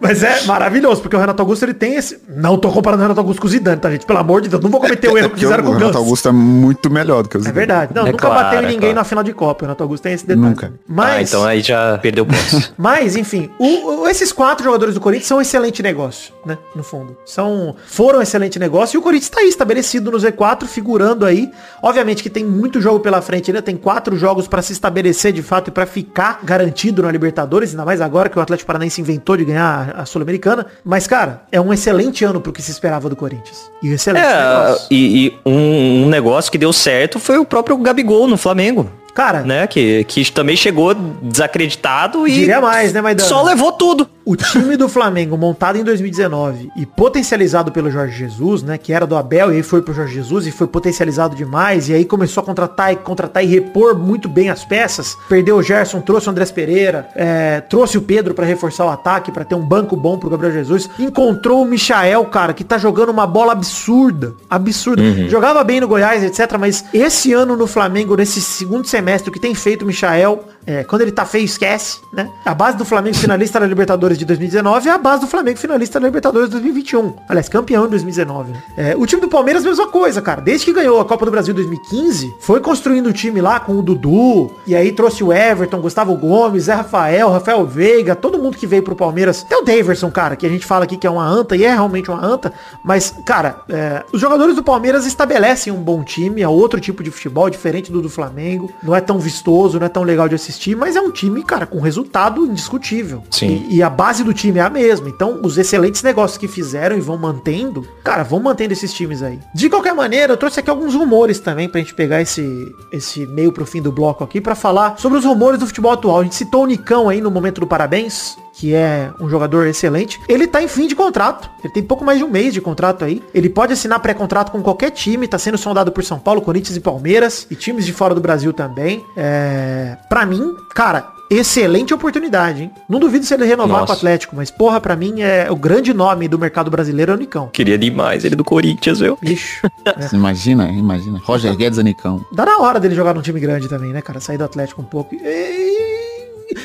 Speaker 2: Mas é maravilhoso, porque o Renato Augusto, ele tem esse... Não tô comparando o Renato Augusto com o Zidane, tá, gente? Pelo amor de Deus, não vou cometer o erro que fizeram
Speaker 1: o
Speaker 2: com o
Speaker 1: Renato
Speaker 2: Ganso.
Speaker 1: Augusto é muito melhor do que o
Speaker 2: É
Speaker 1: Zidane.
Speaker 2: verdade. Não,
Speaker 3: É
Speaker 2: nunca
Speaker 3: claro,
Speaker 2: bateu em
Speaker 3: é
Speaker 2: ninguém
Speaker 3: claro.
Speaker 2: na final de Copa. O Renato Augusto tem esse detalhe.
Speaker 1: Nunca.
Speaker 2: Mas...
Speaker 3: Ah, então aí já perdeu pontos.
Speaker 2: Mas, enfim, o- o- esses quatro jogadores do Corinthians são um excelente negócio, né? No fundo. São, foram um excelente negócio e o Corinthians está aí estabelecido no Z4, figurando aí. Obviamente que tem muito jogo pela frente ainda, tem quatro jogos para se estabelecer de fato e para ficar garantido na Libertadores, ainda mais agora que o Atlético Paranaense inventou de ganhar a Sul-Americana. Mas, cara, é um excelente ano pro que se esperava do Corinthians. E um excelente
Speaker 3: É,
Speaker 2: negócio.
Speaker 3: e, e um, um negócio que deu certo foi o próprio Gabigol no Flamengo.
Speaker 2: Cara,
Speaker 3: Né? Que, que também chegou desacreditado e
Speaker 2: Diria mais, né, Maidana?
Speaker 3: só levou tudo.
Speaker 2: O time do Flamengo, montado em 2019 e potencializado pelo Jorge Jesus, né? Que era do Abel e aí foi pro Jorge Jesus e foi potencializado demais. E aí começou a contratar e contratar e repor muito bem as peças. Perdeu o Gerson, trouxe o Andrés Pereira, é, trouxe o Pedro pra reforçar o ataque, pra ter um banco bom pro Gabriel Jesus. Encontrou o Michael, cara, que tá jogando uma bola absurda. Absurda. Jogava bem no Goiás, etc. Mas esse ano no Flamengo, nesse segundo semestre, o que tem feito o Michael, é, quando ele tá feio, esquece, né? A base do Flamengo finalista da Libertadores de 2019 é a base do Flamengo finalista da Libertadores de 2021. Aliás, campeão em 2019. né? É, o time do Palmeiras, mesma coisa, cara. Desde que ganhou a Copa do Brasil em 2015, foi construindo o time lá com o Dudu, e aí trouxe o Everton, Gustavo Gomes, Zé Rafael, Rafael Veiga, todo mundo que veio pro Palmeiras. Até o Daverson, cara, que a gente fala aqui que é uma anta, e é realmente uma anta, mas, cara, é, os jogadores do Palmeiras estabelecem um bom time, é outro tipo de futebol, diferente do do Flamengo. Não é tão vistoso, não é tão legal de assistir, mas é um time, cara, com resultado indiscutível.
Speaker 3: Sim.
Speaker 2: E, e a base base do time é a mesma. Então, os excelentes negócios que fizeram e vão mantendo, cara, vão mantendo esses times aí. De qualquer maneira, eu trouxe aqui alguns rumores também pra gente pegar esse, esse meio pro fim do bloco aqui pra falar sobre os rumores do futebol atual. A gente citou o Nicão aí no momento do parabéns, que é um jogador excelente. Ele tá em fim de contrato. Ele tem pouco mais de um mês de contrato aí. Ele pode assinar pré-contrato com qualquer time. Tá sendo sondado por São Paulo, Corinthians e Palmeiras. E times de fora do Brasil também. É... Pra mim, cara, excelente oportunidade, hein? Não duvido se ele renovar
Speaker 3: Nossa.
Speaker 2: com o Atlético, mas porra, pra mim é o grande nome do mercado brasileiro é o Nicão.
Speaker 3: Queria demais ele do Corinthians, viu?
Speaker 2: Bicho.
Speaker 1: Você Imagina, imagina. Roger Guedes Anicão.
Speaker 2: Dá na hora dele jogar num time grande também, né, cara? Sair do Atlético um pouco. E-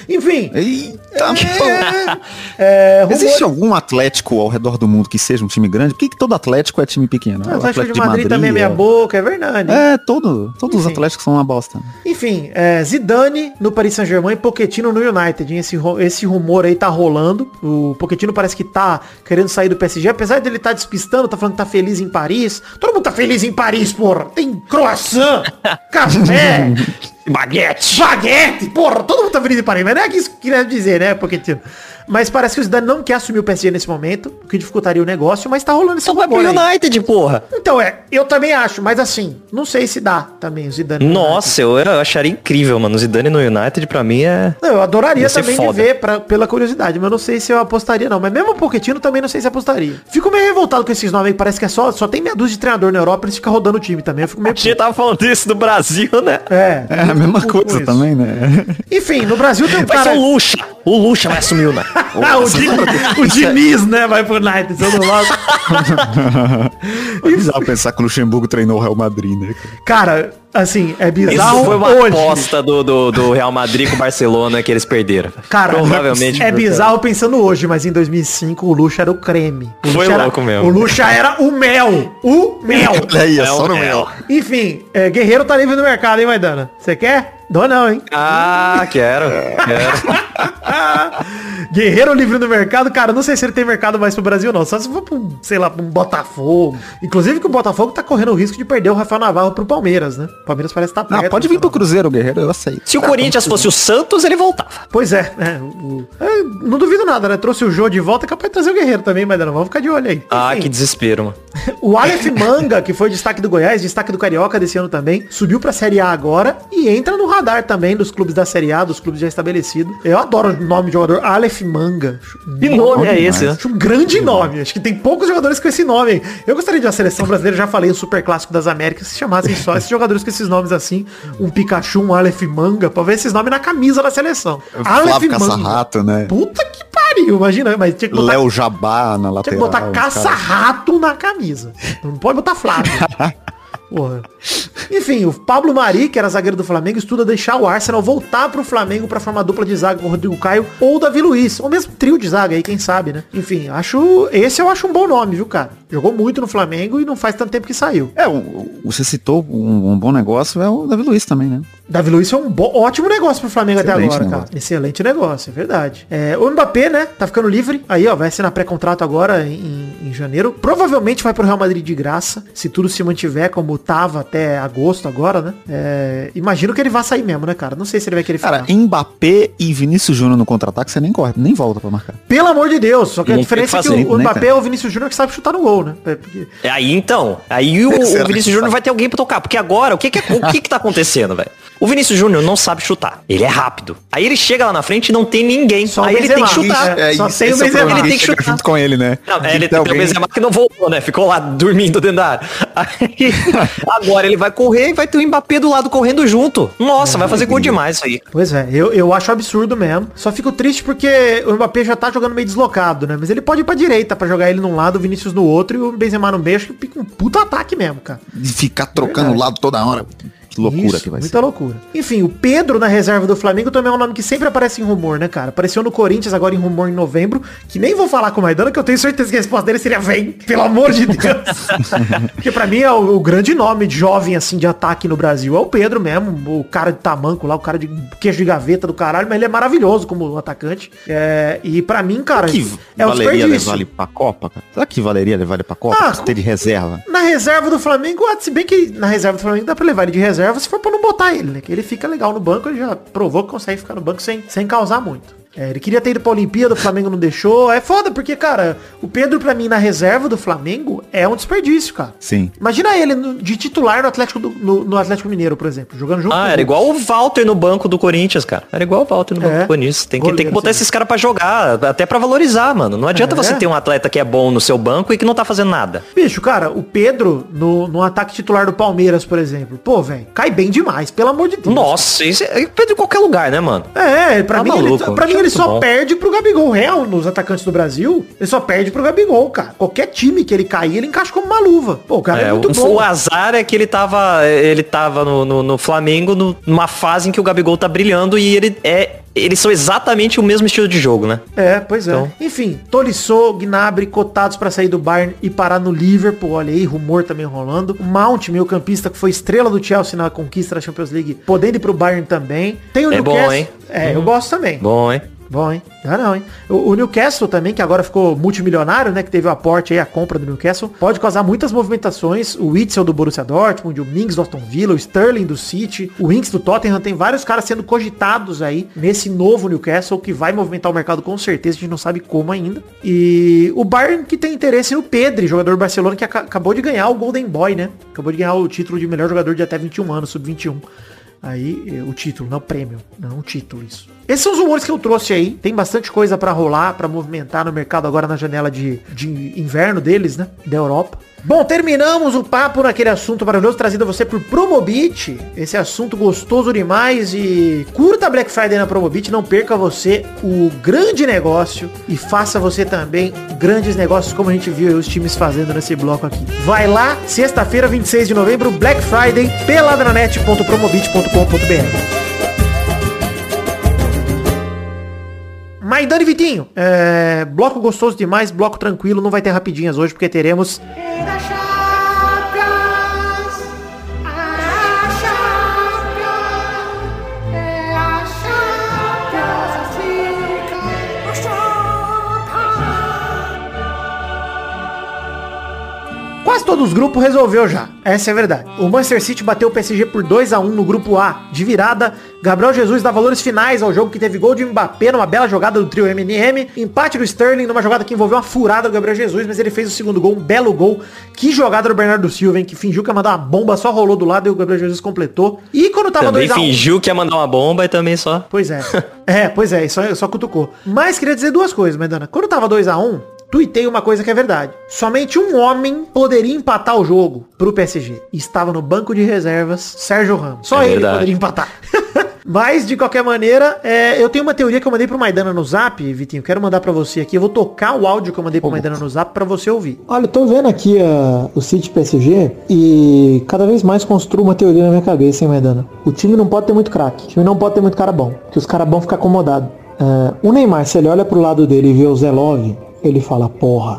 Speaker 2: Enfim.
Speaker 1: Eita,
Speaker 2: É, rumor-
Speaker 1: Existe algum Atlético ao redor do mundo que seja um time grande? Por que, que todo Atlético é time pequeno?
Speaker 2: O Atlético de Madrid, também é meia boca, é verdade.
Speaker 1: É, todo, todos os
Speaker 2: Enfim.
Speaker 1: Atléticos são uma bosta.
Speaker 2: Enfim, é, Zidane no Paris Saint-Germain e Pochettino no United. Esse, esse rumor aí tá rolando. O Pochettino parece que tá querendo sair do PSG. Apesar dele tá despistando, tá falando que tá feliz em Paris. Todo mundo tá feliz em Paris, porra. Tem croissant, café,
Speaker 3: Baguete!
Speaker 2: baguete, porra. Todo mundo tá feliz em Paris. Mas não é isso que queria dizer, né, Pochettino? Mas parece que o Zidane não quer assumir o PSG nesse momento, o que dificultaria o negócio, mas tá rolando esse
Speaker 3: Só vai pro
Speaker 2: rumor aí.
Speaker 3: United, porra.
Speaker 2: Então é, eu também acho, mas assim, não sei se dá também o Zidane. no United.
Speaker 3: Nossa, eu, eu acharia incrível, mano. O Zidane no United, pra mim, é...
Speaker 2: Não, eu adoraria também de
Speaker 3: foda.
Speaker 2: ver pra, pela curiosidade, mas eu não sei se eu apostaria não. Mas mesmo o Pochettino também não sei se apostaria. Fico meio revoltado com esses nomes aí, parece que é só, só tem meia dúzia de treinador na Europa, eles ficam rodando o time também. Eu fico meio...
Speaker 3: A gente tava falando disso do Brasil, né?
Speaker 2: É,
Speaker 1: É a mesma coisa também, né?
Speaker 2: Enfim, no Brasil tem um
Speaker 3: Vai
Speaker 2: cara...
Speaker 3: ser o Lucha. O Lucha vai assumir o United.
Speaker 2: Ah, o, Di- o Diniz, né, vai pro United, todo lado.
Speaker 1: É bizarro pensar que o Luxemburgo treinou o Real Madrid, né?
Speaker 2: Cara, assim, é bizarro
Speaker 3: Isso foi uma
Speaker 2: hoje.
Speaker 3: aposta do, do, do Real Madrid com o Barcelona que eles perderam.
Speaker 2: Cara,
Speaker 3: provavelmente.
Speaker 2: é bizarro pensando hoje, mas em 2005 o Lucha era o creme. O
Speaker 3: Foi
Speaker 2: era-
Speaker 3: louco mesmo.
Speaker 2: O Lucha era o mel. O mel.
Speaker 1: Aí, é
Speaker 3: É
Speaker 1: só no meu.
Speaker 2: Enfim, é, Guerreiro tá livre no mercado, hein, Maidana? Você quer? Dou não, hein?
Speaker 3: Ah, quero. quero.
Speaker 2: Guerreiro livre no mercado, cara, não sei se ele tem mercado mais pro Brasil, não. Só se for pra um, sei lá, pra um Botafogo. Inclusive que o Botafogo tá correndo o risco de perder o Rafael Navarro pro Palmeiras, né? O Palmeiras parece estar tá
Speaker 1: Não,
Speaker 2: perto.
Speaker 1: pode
Speaker 2: do
Speaker 1: vir pro Cruzeiro, Guerreiro, eu aceito.
Speaker 3: Se o Corinthians fosse o Santos, ele voltava.
Speaker 2: Pois é, né? o- é, não duvido nada, né? Trouxe o Jô de volta, é capaz de trazer o Guerreiro também, mas não, vamos ficar de olho aí.
Speaker 3: Ah,
Speaker 2: Enfim,
Speaker 3: que desespero, mano.
Speaker 2: O Aleph Manga, que foi destaque do Goiás, destaque do Carioca desse ano também, subiu pra Série A agora e entra no radar também dos clubes da Série A, dos clubes já estabelecidos. Eu adoro o nome de jogador, Aleph Manga.
Speaker 3: Que nome é esse, né?
Speaker 2: Acho um grande nome. Acho que tem poucos jogadores com esse nome. Eu gostaria de uma seleção brasileira, já falei, o Super Clássico das Américas, se chamassem só esses jogadores com esses nomes assim, um Pikachu, um Aleph Manga, pra ver esses nomes na camisa da seleção.
Speaker 1: Flávio Caça-Rato, né?
Speaker 2: Puta que pariu, imagina, mas tinha que botar
Speaker 1: Léo Jabá na lateral.
Speaker 2: tinha que botar caça-rato na camisa. Não pode botar Flávio. Porra. Enfim, o Pablo Mari, que era zagueiro do Flamengo, estuda deixar o Arsenal voltar pro Flamengo pra formar dupla de zaga com o Rodrigo Caio ou o Davi Luiz. Ou mesmo trio de zaga aí, quem sabe, né? Enfim, acho. Esse eu acho um bom nome, viu, cara? Jogou muito no Flamengo e não faz tanto tempo que saiu.
Speaker 1: É, você citou um, um bom negócio, é o Davi Luiz também, né?
Speaker 2: Davi Luiz foi um bo- ótimo negócio pro Flamengo até
Speaker 1: Excelente
Speaker 2: agora,
Speaker 1: negócio.
Speaker 2: cara. Excelente negócio, é verdade. É, o Mbappé, né, tá ficando livre. Aí, ó, vai assinar pré-contrato agora em, em janeiro. Provavelmente vai pro Real Madrid de graça, se tudo se mantiver como tava até agosto agora, né? É, imagino que ele vai sair mesmo, né, cara? Não sei se ele vai querer ficar.
Speaker 1: Cara, Mbappé e Vinícius Júnior no contra-ataque, você nem corre, nem volta pra marcar.
Speaker 2: Pelo amor de Deus, só que a
Speaker 1: Não
Speaker 2: diferença é
Speaker 1: que
Speaker 2: que
Speaker 1: fazer,
Speaker 2: o, o
Speaker 1: né,
Speaker 2: Mbappé
Speaker 1: cara?
Speaker 2: é o Vinícius Júnior que sabe chutar no gol, né? É, porque-
Speaker 3: É Aí então, aí o, o Vinícius Júnior vai ter alguém pra tocar. Porque agora, o que que, o que que tá acontecendo, velho? O Vinícius Júnior não sabe chutar. Ele é rápido. Aí ele chega lá na frente e não tem ninguém.
Speaker 2: Só o
Speaker 3: aí ele tem que
Speaker 2: Benzema.
Speaker 3: chutar.
Speaker 2: É, só tem o
Speaker 1: esse é
Speaker 2: Benzema.
Speaker 1: problema,
Speaker 3: Ele tem que chutar.
Speaker 1: junto com ele, né?
Speaker 3: Não, é,
Speaker 1: Tem
Speaker 3: ele tem o
Speaker 1: alguém-
Speaker 3: Benzema que não voltou, né? Ficou lá dormindo dentro da área. Aí, agora ele vai correr e vai ter o Mbappé do lado correndo junto. Nossa, vai fazer gol demais isso aí.
Speaker 2: Pois é, eu, eu acho absurdo mesmo. Só fico triste porque o Mbappé já tá jogando meio deslocado, né? Mas ele pode ir pra direita pra jogar ele num lado, o Vinícius no outro e o Benzema no meio. Acho que fica um puta ataque mesmo, cara.
Speaker 1: De ficar trocando o lado toda hora. Que loucura
Speaker 2: Isso,
Speaker 1: que vai
Speaker 2: muita
Speaker 1: ser.
Speaker 2: loucura. Enfim, o Pedro na reserva do Flamengo também é um nome que sempre aparece em rumor, né, cara? Apareceu no Corinthians agora em rumor em novembro, que nem vou falar com o Maidana, que eu tenho certeza que a resposta dele seria vem, pelo amor de Deus. Porque pra mim é o, o grande nome de jovem, assim, de ataque no Brasil. É o Pedro mesmo, o cara de tamanco lá, o cara de queijo de gaveta do caralho, mas ele é maravilhoso como atacante. É, e pra mim, cara,
Speaker 1: que
Speaker 2: é o
Speaker 1: valeria levar ele pra Copa, cara? Será que valeria levar ele pra Copa?
Speaker 2: Ah,
Speaker 1: ter de reserva?
Speaker 2: Na reserva do Flamengo, ah, se bem que na reserva do Flamengo dá pra levar ele de reserva se for pra não botar ele, né? Que ele fica legal no banco, ele já provou que consegue ficar no banco sem, sem causar muito. É, ele queria ter ido pra Olimpíada, o Flamengo não deixou. É foda, porque, cara, o Pedro, pra mim, na reserva do Flamengo, é um desperdício, cara.
Speaker 1: Sim.
Speaker 2: Imagina ele no- de titular no Atlético, do- no, no Atlético Mineiro, por exemplo, jogando junto
Speaker 3: Ah, era igual o Walter no banco do Corinthians, cara. Era igual o Walter no banco
Speaker 2: É.
Speaker 3: do Corinthians. Tem que, tem que
Speaker 2: Goleiro,
Speaker 3: botar
Speaker 2: sim.
Speaker 3: esses caras pra jogar, até pra valorizar, mano. Não adianta
Speaker 2: É.
Speaker 3: você ter um atleta que é bom no seu banco e que não tá fazendo nada.
Speaker 2: Bicho, cara, o Pedro, no, no ataque titular do Palmeiras, por exemplo, pô, velho, cai bem demais, pelo amor de Deus.
Speaker 3: Nossa, isso é Pedro em qualquer lugar, né, mano?
Speaker 2: É, pra
Speaker 3: Tá
Speaker 2: mim, ele,
Speaker 3: maluco,
Speaker 2: pra mim
Speaker 3: é
Speaker 2: ele só
Speaker 3: bom.
Speaker 2: perde pro Gabigol. Real, nos atacantes do Brasil, ele só perde pro Gabigol, cara. Qualquer time que ele cair, ele encaixa como uma luva. Pô, o cara é,
Speaker 3: É,
Speaker 2: muito
Speaker 3: o,
Speaker 2: bom.
Speaker 3: o azar é que ele tava, ele tava no, no, no Flamengo numa fase em que o Gabigol tá brilhando e ele é. Eles são exatamente o mesmo estilo de jogo, né?
Speaker 2: É, pois é.
Speaker 3: Então.
Speaker 2: Enfim, Tolisso, Gnabry, cotados pra sair do Bayern e parar no Liverpool. Olha aí, rumor também rolando. Mount, meu campista, que foi estrela do Chelsea na conquista da Champions League, podendo ir pro Bayern também. Tem o
Speaker 3: É bom,
Speaker 2: Newcastle-
Speaker 3: hein?
Speaker 2: É, eu gosto também.
Speaker 3: Bom, hein?
Speaker 2: Bom, hein? Ah, não, hein? O, o Newcastle também, que agora ficou multimilionário, né? Que teve o aporte aí, a compra do Newcastle. Pode causar muitas movimentações. O Witzel do Borussia Dortmund, o Mings do Aston Villa, o Sterling do City, o Winks do Tottenham. Tem vários caras sendo cogitados aí nesse novo Newcastle, que vai movimentar o mercado com certeza. A gente não sabe como ainda. E o Bayern que tem interesse no Pedri, jogador do Barcelona, que aca- acabou de ganhar o Golden Boy, né? Acabou de ganhar o título de melhor jogador de até 21 anos, sub-21. Aí, eh, o título, não o prêmio. Não, o título, isso. Esses são os rumores que eu trouxe aí. Tem bastante coisa pra rolar, pra movimentar no mercado agora na janela de, de inverno deles, né? Da Europa. Bom, terminamos o papo naquele assunto maravilhoso trazido a você por Promobit. Esse assunto gostoso demais e curta Black Friday na Promobit. Não perca você o grande negócio e faça você também grandes negócios como a gente viu os times fazendo nesse bloco aqui. Vai lá, sexta-feira, 26 de novembro, Black Friday, peladranet.promobit.com.br. Maidana e Vitinho, é, bloco gostoso demais, bloco tranquilo, não vai ter rapidinhas hoje, porque teremos Quase todos os grupos resolveu já. Essa é a verdade. O Manchester City bateu o PSG por 2 a 1 no grupo A. De virada, Gabriel Jesus dá valores finais ao jogo que teve gol de Mbappé numa bela jogada do trio MNM. Empate do Sterling numa jogada que envolveu uma furada do Gabriel Jesus, mas ele fez o segundo gol, um belo gol. Que jogada do Bernardo Silva, hein, que fingiu que ia mandar uma bomba, só rolou do lado e o Gabriel Jesus completou. E quando tava
Speaker 3: Também
Speaker 2: 2 a 1
Speaker 3: fingiu que ia mandar uma bomba e também só.
Speaker 2: Pois é. é, pois é, só, só cutucou. Mas queria dizer duas coisas, Medana. Quando tava 2 a 1 tuitei uma coisa que é verdade. Somente um homem poderia empatar o jogo pro PSG. Estava no banco de reservas, Sérgio Ramos. Só
Speaker 3: É
Speaker 2: ele
Speaker 3: verdade.
Speaker 2: poderia empatar. Mas, de qualquer maneira, é, eu tenho uma teoria que eu mandei pro Maidana no Zap, Vitinho. Quero mandar pra você aqui. Eu vou tocar o áudio que eu mandei pro Maidana no Zap pra você ouvir.
Speaker 9: Olha, eu tô vendo aqui ah, o City PSG e cada vez mais construo uma teoria na minha cabeça, hein, Maidana? O time não pode ter muito craque. O time não pode ter muito cara bom. Que os caras bons ficam acomodados. Ah, o Neymar, se ele olha pro lado dele e vê o Zelov, ele fala, porra,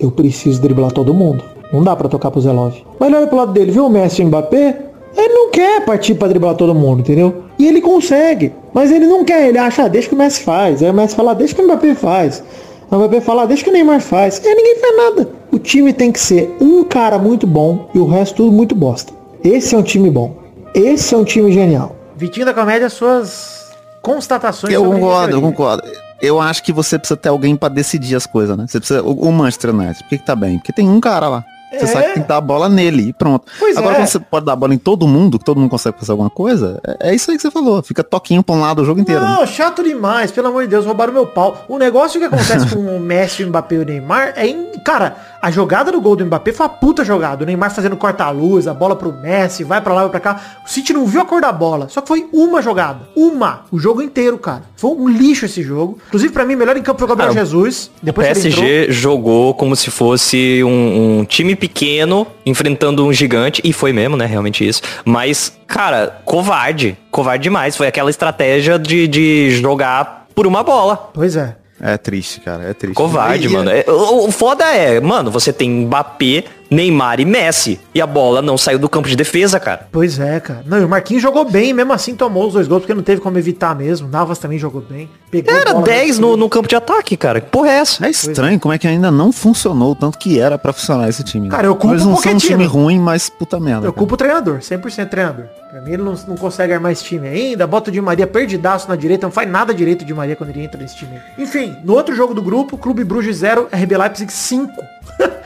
Speaker 9: eu preciso driblar todo mundo. Não dá pra tocar pro Zelov. Mas ele olha pro lado dele, vê o Messi e o Mbappé, ele não quer partir pra driblar todo mundo, entendeu? E ele consegue. Mas ele não quer, ele acha, ah, deixa que o Messi faz. Aí o Messi fala, "Ah, deixa que o Mbappé faz. Aí o Mbappé fala, "Ah, deixa que o Neymar faz. Aí ninguém faz nada. O time tem que ser um cara muito bom e o resto tudo muito bosta. Esse é um time bom. Esse é um time genial.
Speaker 2: Vitinho da Comédia, suas constatações
Speaker 1: Eu concordo, eu concordo. Eu acho que você precisa ter alguém pra decidir as coisas, né? Você precisa. O, o Manchester United, por que, que tá bem? Porque tem um cara lá. Você
Speaker 2: É.
Speaker 1: sabe que tem que dar a bola nele e pronto.
Speaker 2: Pois
Speaker 1: Agora
Speaker 2: é.
Speaker 1: quando você pode dar a bola em todo mundo, que todo mundo consegue fazer alguma coisa, é, é isso aí que você falou. Fica toquinho pra um lado o jogo inteiro. né?
Speaker 2: Não, chato demais, pelo amor de Deus, roubaram meu pau. O negócio que acontece com o Messi, o Mbappé e o Neymar é em. Cara, a jogada do gol do Mbappé foi uma puta jogada. O Neymar fazendo corta-luz, a bola pro Messi, vai pra lá, vai pra cá. O City não viu a cor da bola. Só que foi uma jogada. Uma. O jogo inteiro, cara. Foi um lixo esse jogo. Inclusive, pra mim, melhor em campo foi o Gabriel
Speaker 3: Ah,
Speaker 2: Jesus.
Speaker 3: O
Speaker 2: Depois que ele entrou.
Speaker 3: PSG jogou como se fosse um, um time pequeno enfrentando um gigante, e foi mesmo, né? Realmente isso. Mas, cara, covarde. Covarde demais. Foi aquela estratégia de, de jogar por uma bola.
Speaker 2: Pois é.
Speaker 1: É triste, cara. É triste.
Speaker 3: Covarde,
Speaker 1: E-
Speaker 3: mano. É, o, o foda é, mano, você tem Mbappé, Neymar e Messi. E a bola não saiu do campo de defesa, cara.
Speaker 2: Pois é, cara. Não, e o Marquinhos jogou bem, mesmo assim tomou os dois gols, porque não teve como evitar mesmo. Navas também jogou bem. Pegou
Speaker 3: Era
Speaker 2: bola
Speaker 3: 10 no, no campo de ataque, cara. Que porra é essa?
Speaker 1: É estranho como é que ainda não funcionou o tanto que era pra funcionar esse time. né?
Speaker 2: Cara, eu culpo
Speaker 1: Eles
Speaker 2: o
Speaker 1: não são um time ruim, mas puta merda.
Speaker 2: Eu
Speaker 1: cara.
Speaker 2: culpo o treinador, 100% treinador. Pra mim ele não, não consegue armar esse time ainda, bota o Di Maria perdidaço na direita, não faz nada direito Di Maria quando ele entra nesse time. Enfim, no outro jogo do grupo, Clube Bruges 0, RB Leipzig 5.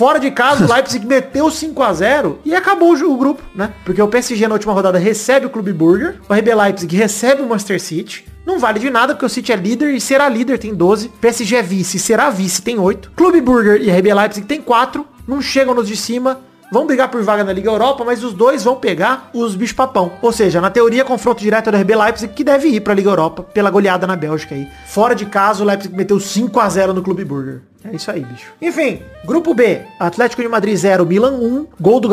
Speaker 2: Fora de casa, o Leipzig meteu 5 a 0 e acabou o, grupo, né? Porque o PSG na última rodada recebe o Clube Burger, o RB Leipzig recebe o Manchester City. Não vale de nada porque o City é líder e será líder, tem 12. PSG é vice, será vice, tem 8. Clube Burger e RB Leipzig tem 4. Não chegam nos de cima. Vão brigar por vaga na Liga Europa, mas os dois vão pegar os bichos papão. Ou seja, na teoria, confronto direto do RB Leipzig, que deve ir pra Liga Europa pela goleada na Bélgica aí. Fora de casa, o Leipzig meteu 5 a 0 no Clube Burger. É isso aí, bicho. Enfim, grupo B, Atlético de Madrid 0, Milan 1, gol do,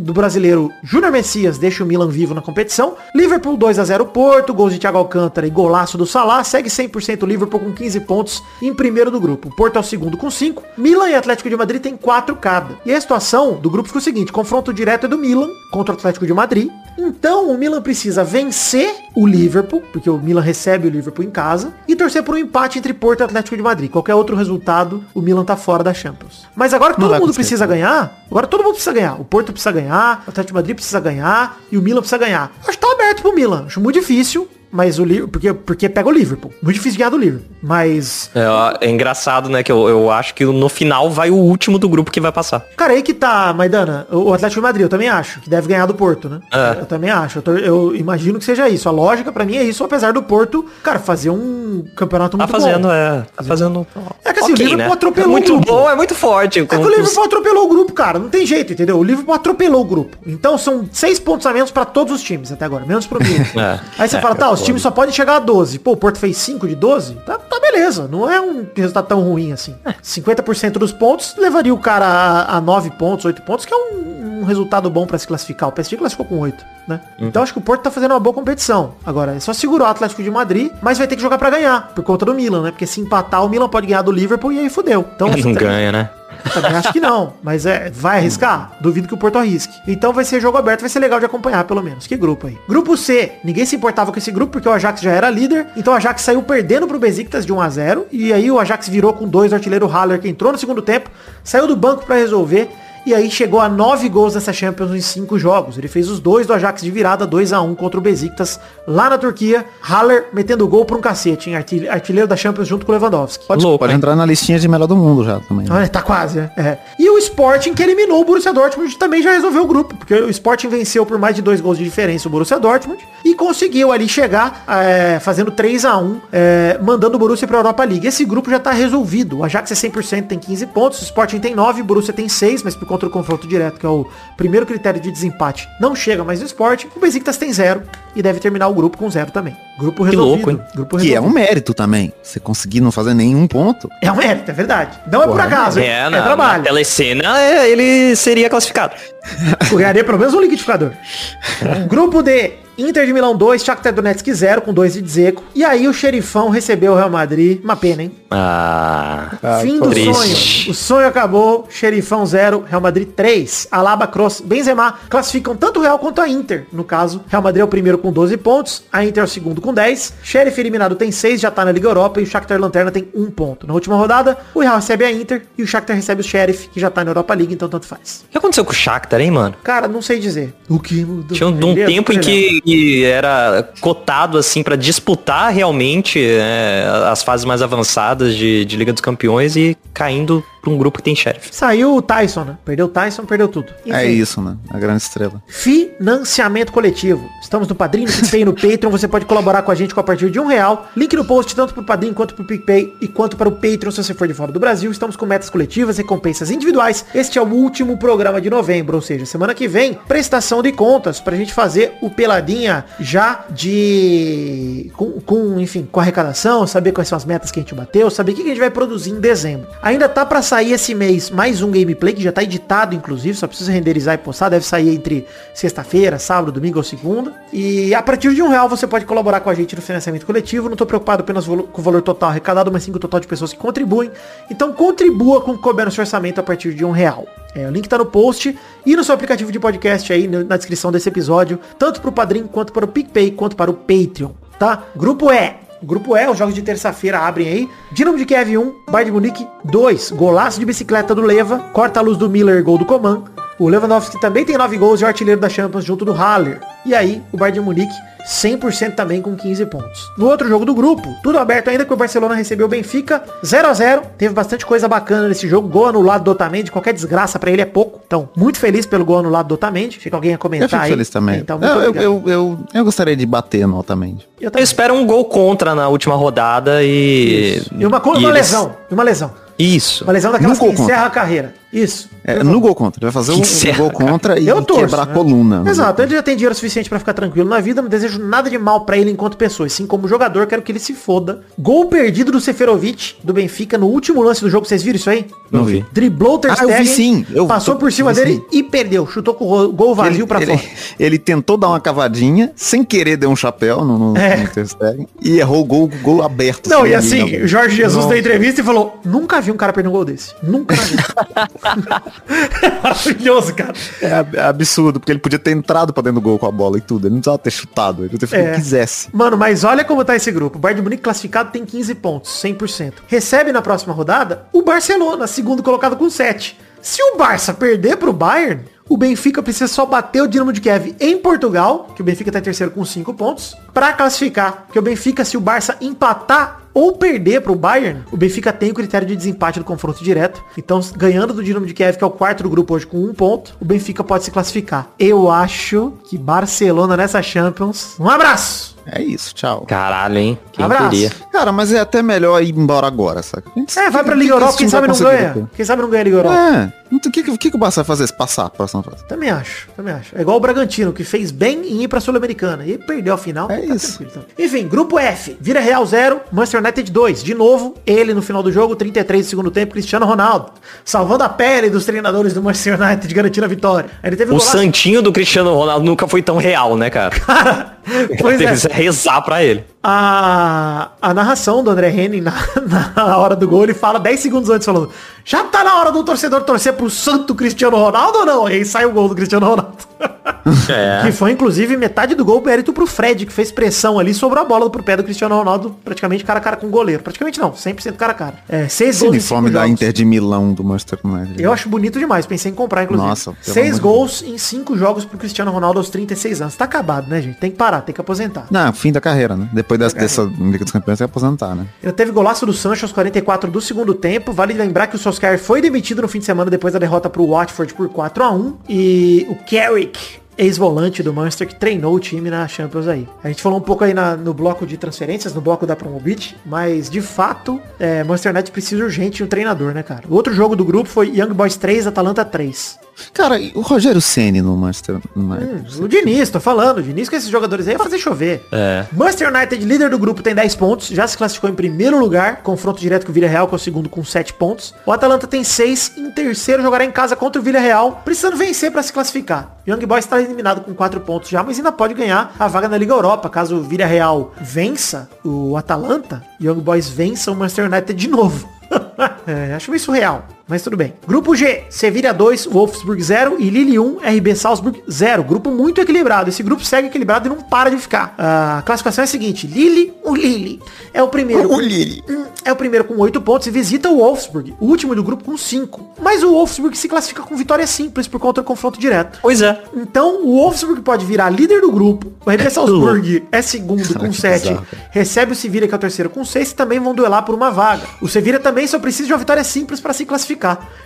Speaker 2: do brasileiro Júnior Messias deixa o Milan vivo na competição. Liverpool 2 a 0 Porto, gols de Thiago Alcântara e golaço do Salah, segue 100% o Liverpool com 15 pontos em primeiro do grupo. Porto é o segundo com 5, Milan e Atlético de Madrid tem 4 cada. E a situação do grupo fica o seguinte, confronto direto é do Milan contra o Atlético de Madrid. Então o Milan precisa vencer o Liverpool, porque o Milan recebe o Liverpool em casa, e torcer por um empate entre Porto e Atlético de Madrid. Qualquer outro resultado, o Milan tá fora da Champions. Mas agora que todo mundo precisa ganhar, agora todo mundo precisa ganhar. O Porto precisa ganhar, o Atlético de Madrid precisa ganhar e o Milan precisa ganhar. Acho que tá aberto pro Milan. Acho muito difícil, mas o Liverpool, porque, porque pega o Liverpool. Muito difícil ganhar do Liverpool. Mas
Speaker 3: É, é engraçado, né? Que eu, eu acho que no final vai o último do grupo que vai passar.
Speaker 2: Cara, aí que tá, Maidana, o o Atlético de Madrid, eu também acho, que deve ganhar do Porto, né?
Speaker 3: É.
Speaker 2: Eu também acho. Eu, tô- eu imagino que seja isso. A lógica pra mim é isso, apesar do Porto, cara, fazer um campeonato
Speaker 3: Tá
Speaker 2: muito
Speaker 3: fazendo,
Speaker 2: bom.
Speaker 3: é. Tá fazendo.
Speaker 2: É que assim, o
Speaker 3: Ok,
Speaker 2: Liverpool
Speaker 3: né?
Speaker 2: atropelou
Speaker 3: É muito
Speaker 2: o grupo.
Speaker 3: bom, é muito forte.
Speaker 2: É que o Liverpool atropelou o grupo, cara. Não tem jeito, entendeu? O Liverpool atropelou o grupo. Então são seis pontos a menos pra todos os times até agora, menos pro Milan.
Speaker 3: É.
Speaker 2: Aí você
Speaker 3: É,
Speaker 2: fala, tá,
Speaker 3: é
Speaker 2: os
Speaker 3: foda.
Speaker 2: times só podem chegar a 12. Pô, o Porto fez 5 de 12? Tá, tá beleza. Não é um resultado tão ruim assim.
Speaker 3: É.
Speaker 2: 50% dos pontos levaria o cara a, a 9 pontos, 8 pontos, que é um, um resultado bom pra se classificar. O PSG classificou com 8, né?
Speaker 3: Uhum.
Speaker 2: Então acho que o Porto tá fazendo uma boa competição. Agora, é só segurar o Atlético de Madrid, mas vai ter que jogar pra ganhar, por conta do Milan, né? Porque se empatar, o Milan pode ganhar do Liverpool e aí fudeu. Então,
Speaker 3: Não ganha, né?
Speaker 2: Também acho que não. Mas é, vai arriscar? Duvido que o Porto arrisque. Então vai ser jogo aberto, vai ser legal de acompanhar, pelo menos. Que grupo aí? Grupo C. Ninguém se importava com esse grupo porque o Ajax já era líder. Então o Ajax saiu perdendo pro Besiktas de 1 a 0 E aí o Ajax virou com dois artilheiro Haller, que entrou no segundo tempo, saiu do banco pra resolver. E aí chegou a nove gols nessa Champions em cinco jogos. Ele fez os dois do Ajax de virada, 2 a 1 contra o Besiktas lá na Turquia. Haller metendo gol por um cacete, hein? Artil- Artilheiro da Champions junto com o Lewandowski.
Speaker 1: Pode,
Speaker 3: Louco,
Speaker 1: pode entrar na listinha de melhor do mundo já também. né?
Speaker 2: Olha, tá quase, né? É. E o Sporting, que eliminou o Borussia Dortmund, também já resolveu o grupo, porque o Sporting venceu por mais de dois gols de diferença o Borussia Dortmund e conseguiu ali chegar é, fazendo 3 a 1 é, mandando o Borussia pra Europa League. Esse grupo já tá resolvido. O Ajax é 100%, tem 15 pontos, o Sporting tem 9, o Borussia tem 6, mas por conta do confronto direto, que é o primeiro critério de desempate, não chega mais o Sporting. O Besiktas tem 0 e deve terminar o grupo com 0 também. Grupo resolvido.
Speaker 3: louco, hein?
Speaker 2: Grupo
Speaker 1: Que é um
Speaker 2: resolvido.
Speaker 1: mérito também. Você conseguir não fazer nenhum ponto.
Speaker 2: É um mérito, é verdade. Não é por acaso?
Speaker 3: É,
Speaker 2: é
Speaker 3: na, na
Speaker 2: trabalho.
Speaker 3: telecena é, ele seria classificado.
Speaker 2: Ganharia pelo menos um liquidificador. Grupo D. Inter de Milão 2, Shakhtar Donetsk 0 com 2 de Dzeko. E aí o xerifão recebeu o Real Madrid. Uma pena, hein?
Speaker 3: Ah,
Speaker 2: Fim do
Speaker 3: triste.
Speaker 2: sonho. O sonho acabou. Xerifão 0, Real Madrid 3. Alaba, Cross, Benzema classificam tanto o Real quanto a Inter. No caso, Real Madrid é o primeiro com 12 pontos. A Inter é o segundo com 10. Sheriff eliminado tem 6, já tá na Liga Europa. E o Shakhtar Lanterna tem 1 ponto. Na última rodada, o Real recebe a Inter. E o Shakhtar recebe o Sheriff, que já tá na Europa League. Então tanto faz.
Speaker 3: O que aconteceu com o Shakhtar, hein, mano?
Speaker 2: Cara, não sei dizer. O que mudou?
Speaker 3: Tinha um, um tempo em que, que era cotado, assim, pra disputar realmente é, as fases mais avançadas de, de Liga dos Campeões e caindo pra um grupo que tem sheriff.
Speaker 2: Saiu o Tyson, né? Perdeu o Tyson, perdeu tudo.
Speaker 1: É isso, né? A grande estrela.
Speaker 2: Financiamento coletivo. Estamos no Padrinho, no PicPay e no Patreon. Você pode colaborar com a gente com a partir de um real. Link no post, tanto pro Padrinho quanto pro PicPay e quanto para o Patreon, se você for de fora do Brasil. Estamos com metas coletivas, recompensas individuais. Este é o último programa de novembro, ou seja, semana que vem, prestação de contas pra gente fazer o Peladinha já de... Com, com, enfim, com arrecadação, saber quais são as metas que a gente bateu, saber o que a gente vai produzir em dezembro. Ainda tá pra sair esse mês mais um gameplay que já tá editado, inclusive, só precisa renderizar e postar. Deve sair entre sexta-feira, sábado, domingo ou segunda. E a partir de um real você pode colaborar com a gente no financiamento coletivo. Não tô preocupado apenas com o valor total arrecadado, mas sim com o total de pessoas que contribuem. Então contribua com o que couber no seu orçamento a partir de um real. É, o link tá no post e no seu aplicativo de podcast aí, na descrição desse episódio, tanto pro Padrim, quanto para o PicPay, quanto para o Patreon, tá? Grupo E. Grupo E, os jogos de terça-feira abrem aí. Dinamo de Kiev 1, Bayern de Munique 2. Golaço de bicicleta do Leva, corta a luz do Miller, gol do Coman. O Lewandowski também tem 9 gols e o artilheiro da Champions junto do Haller. E aí, o Bayern de Munique 100% também com 15 pontos. No outro jogo do grupo, tudo aberto ainda que o Barcelona recebeu o Benfica 0 a 0 Teve bastante coisa bacana nesse jogo. Gol anulado do Otamendi, qualquer desgraça pra ele é pouco. Então, muito feliz pelo gol anulado do Otamendi. Achei que alguém ia comentar
Speaker 1: Eu fico
Speaker 2: aí.
Speaker 1: feliz também.
Speaker 2: Então, muito
Speaker 1: eu, eu, eu, eu, eu gostaria de bater no altamente.
Speaker 2: Eu
Speaker 3: Eu espero um gol contra na última rodada e...
Speaker 2: E uma,
Speaker 3: e
Speaker 2: uma
Speaker 3: eles-
Speaker 2: lesão. E uma lesão.
Speaker 3: Isso.
Speaker 2: Uma lesão daquelas que
Speaker 1: gol contra.
Speaker 2: encerra a carreira. Isso.
Speaker 1: É, no gol contra. Ele vai fazer um, um gol contra e
Speaker 2: Eu torço,
Speaker 1: quebrar
Speaker 2: né?
Speaker 1: a coluna.
Speaker 2: Exato, ele já tem dinheiro suficiente pra ficar tranquilo na vida, não desejo nada de mal pra ele enquanto pessoa. Assim como jogador, quero que ele se foda. Gol perdido do Seferovic, do Benfica, no último lance do jogo. Vocês viram isso aí?
Speaker 3: Não vi.
Speaker 2: Driblou o Ter
Speaker 1: Ah, eu vi
Speaker 2: Stegen,
Speaker 1: sim. Eu
Speaker 2: passou
Speaker 1: tô-
Speaker 2: por cima
Speaker 1: vi
Speaker 2: dele
Speaker 1: sim.
Speaker 2: e perdeu. Chutou com o gol vazio
Speaker 1: ele,
Speaker 2: fora.
Speaker 1: ele tentou dar uma cavadinha, sem querer deu um chapéu no, no,
Speaker 2: É.
Speaker 1: no Ter Stegen, e errou o gol, gol aberto.
Speaker 2: Não, e assim, Jorge Jesus
Speaker 1: Nossa.
Speaker 2: deu entrevista e falou, nunca vi um cara perder um gol desse. Nunca na vida. Maravilhoso, cara.
Speaker 1: É é absurdo, porque ele podia ter entrado pra dentro do gol com a bola e tudo. Ele não precisava ter chutado. Ele podia ter feito o
Speaker 2: É.
Speaker 1: que quisesse.
Speaker 2: Mano, mas olha como tá esse grupo. O Bayern de Munique classificado tem 15 pontos, 100%. Recebe na próxima rodada o Barcelona, segundo colocado com 7. Se o Barça perder pro Bayern, o Benfica precisa só bater o Dinamo de Kiev em Portugal, que o Benfica tá em terceiro com 5 pontos, pra classificar. Porque o Benfica, se o Barça empatar ou perder pro Bayern, o Benfica tem o critério de desempate do confronto direto. Então, ganhando do Dinamo de Kiev, que é o quarto do grupo hoje com um ponto, o Benfica pode se classificar. Eu acho que Barcelona nessa Champions. Um abraço!
Speaker 1: É isso, tchau.
Speaker 3: Caralho, hein? Quem
Speaker 2: Abraço.
Speaker 3: queria?
Speaker 1: Cara, mas é até melhor ir embora agora, saca?
Speaker 2: É, vai pra Liga Europa, quem sabe não ganha.
Speaker 1: depois?
Speaker 2: Quem sabe não ganha a Liga Europa.
Speaker 1: É, então o que, que, o que o Barça vai fazer se passar a próxima fase?
Speaker 2: Também acho, também acho. É igual o Bragantino, que fez bem em ir pra Sul-Americana. E perdeu a final.
Speaker 1: É
Speaker 2: tá
Speaker 1: isso.
Speaker 2: tranquilo também. Enfim, grupo F. Vira Real 0, Manchester United 2. De novo, ele no final do jogo, 33 do segundo tempo, Cristiano Ronaldo. Salvando a pele dos treinadores do Manchester United, garantindo a vitória. Ele teve
Speaker 3: O
Speaker 2: golaço-
Speaker 3: santinho do Cristiano Ronaldo nunca foi tão real, né, cara?
Speaker 2: Pois
Speaker 3: Teve
Speaker 2: é.
Speaker 3: Rezar pra ele.
Speaker 2: A, a narração do André Henning na, na hora do gol, ele fala 10 segundos antes falando, já tá na hora do torcedor torcer pro santo Cristiano Ronaldo ou não? E aí sai o gol do Cristiano Ronaldo.
Speaker 3: É.
Speaker 2: Que foi, inclusive, metade do gol mérito pro Fred, que fez pressão ali, sobrou a bola pro pé do Cristiano Ronaldo, praticamente cara a cara com o goleiro. Praticamente não, 100% cara a cara. É, seis
Speaker 1: Esse
Speaker 2: gols
Speaker 1: uniforme da
Speaker 2: jogos.
Speaker 1: Inter de Milão do Manchester United.
Speaker 2: Eu acho bonito demais, pensei em comprar, inclusive.
Speaker 1: Nossa,
Speaker 2: Seis gols em cinco jogos pro Cristiano Ronaldo aos 36 anos. Tá acabado, né, gente? Tem que parar, tem que aposentar.
Speaker 1: Não, fim da carreira, né? Depois dessa, dessa Liga dos Campeões, que aposentar, né?
Speaker 2: Ele teve golaço do Sancho aos 44 do segundo tempo. Vale lembrar que o Solskjaer foi demitido no fim de semana depois da derrota pro Watford por 4 a 1 E o Carrick, ex-volante do Manchester, que treinou o time na Champions aí. A gente falou um pouco aí na- no bloco de transferências, no bloco da Promobit, mas de fato, é, Manchester United precisa urgente de um treinador, né, cara? O outro jogo do grupo foi Young Boys 3, Atalanta 3.
Speaker 1: Cara, o Rogério Ceni no Manchester United.
Speaker 2: O Diniz, tô falando. O Diniz com esses jogadores aí ia fazer chover.
Speaker 3: É.
Speaker 2: Manchester United, líder do grupo, tem 10 pontos. Já se classificou em primeiro lugar. Confronto direto com o Villarreal, que é o segundo com 7 pontos. O Atalanta tem 6. Em terceiro, jogará em casa contra o Villarreal. Precisando vencer para se classificar. Young Boys está eliminado com 4 pontos já, mas ainda pode ganhar a vaga na Liga Europa. Caso o Villarreal vença o Atalanta, Young Boys vença o Manchester United de novo. é, acho isso real, mas tudo bem. Grupo G, Sevilla 2, Wolfsburg 0 e Lille 1, RB Salzburg 0. Grupo muito equilibrado. Esse grupo segue equilibrado e não para de ficar. A classificação é a seguinte, Lille, o Lille é o primeiro.
Speaker 1: O Lille.
Speaker 2: É o primeiro com 8 pontos e visita o Wolfsburg, o último do grupo com 5. Mas o Wolfsburg se classifica com vitória simples por conta do confronto direto.
Speaker 3: Pois é.
Speaker 2: Então o Wolfsburg pode virar líder do grupo. O RB Salzburg é segundo com
Speaker 1: que
Speaker 2: 7.
Speaker 1: bizarro, cara.
Speaker 2: Recebe o Sevilla, que é o terceiro com 6, e também vão duelar por uma vaga. O Sevilla também só precisa de uma vitória simples para se classificar.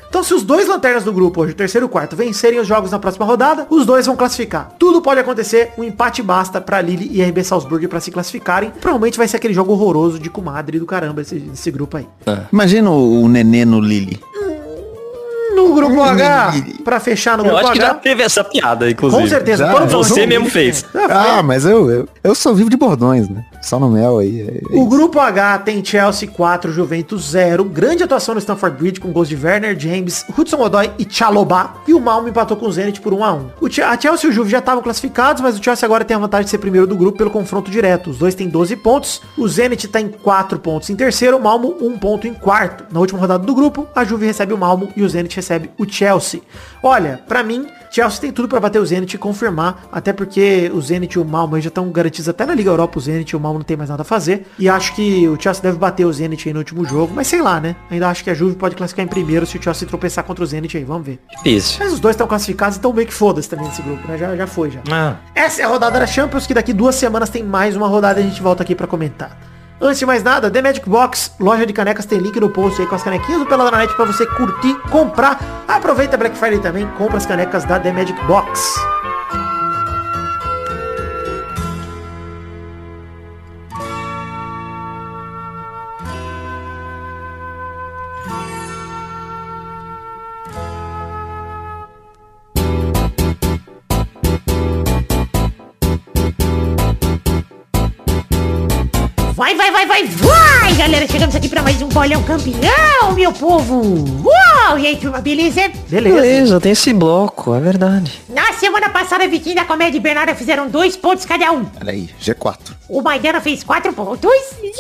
Speaker 2: Então se os dois lanternas do grupo, hoje o terceiro e o quarto, vencerem os jogos na próxima rodada, os dois vão classificar. Tudo pode acontecer, um empate basta para Lille e RB Salzburg para se classificarem. Provavelmente vai ser aquele jogo horroroso de comadre do caramba esse, esse grupo aí.
Speaker 1: Imagina o, o Nenê no Lille.
Speaker 2: No grupo H, pra fechar no
Speaker 3: Eu
Speaker 2: grupo
Speaker 3: acho que já
Speaker 2: H.
Speaker 3: teve essa piada, inclusive.
Speaker 2: Com certeza.
Speaker 1: Já,
Speaker 3: Você mesmo fez.
Speaker 1: Ah, mas eu, eu, eu sou vivo de bordões, né? Só no mel aí. é- é
Speaker 2: O grupo H tem Chelsea 4, Juventus 0. Grande atuação no Stamford Bridge com gols de Werner, James, Hudson Odoi e Chalobah. E o Malmo empatou com o Zenit por 1 a 1 o A Chelsea e o Juve já estavam classificados, mas o Chelsea agora tem a vantagem de ser primeiro do grupo pelo confronto direto. Os dois têm 12 pontos. O Zenit tá em 4 pontos em terceiro, o Malmo 1 ponto em quarto. Na última rodada do grupo, a Juve recebe o Malmo e o Zenit recebe o Chelsea. Olha, pra mim, Chelsea tem tudo pra bater o Zenit e confirmar, até porque o Zenit e o Malmo já estão garantidos até na Liga Europa, o Zenit e o Malmo não tem mais nada a fazer. E acho que o Chelsea deve bater o Zenit aí no último jogo, mas sei lá, né? Ainda acho que a Juve pode classificar em primeiro se o Chelsea tropeçar contra o Zenit aí, vamos ver.
Speaker 3: Isso.
Speaker 2: Mas os dois estão classificados, então meio que foda-se também nesse grupo, né? Já, já foi, já.
Speaker 3: Ah,
Speaker 2: Essa é a rodada da Champions, que daqui duas semanas tem mais uma rodada e a gente volta aqui pra comentar. Antes de mais nada, The Magic Box, loja de canecas, tem link no post aí com as canequinhas do Peladranet pra você curtir, comprar. Aproveita Black Friday também, compra as canecas da The Magic Box.
Speaker 10: Galera. Chegamos aqui pra mais um bolão campeão, meu povo. Uau! E aí, turma, beleza?
Speaker 2: Beleza.
Speaker 3: beleza, tem esse bloco, é verdade.
Speaker 10: Na semana passada, Vitinho da Comédia e Bernarda fizeram dois pontos cada um.
Speaker 1: Olha aí, G4.
Speaker 10: O Maidana fez quatro pontos.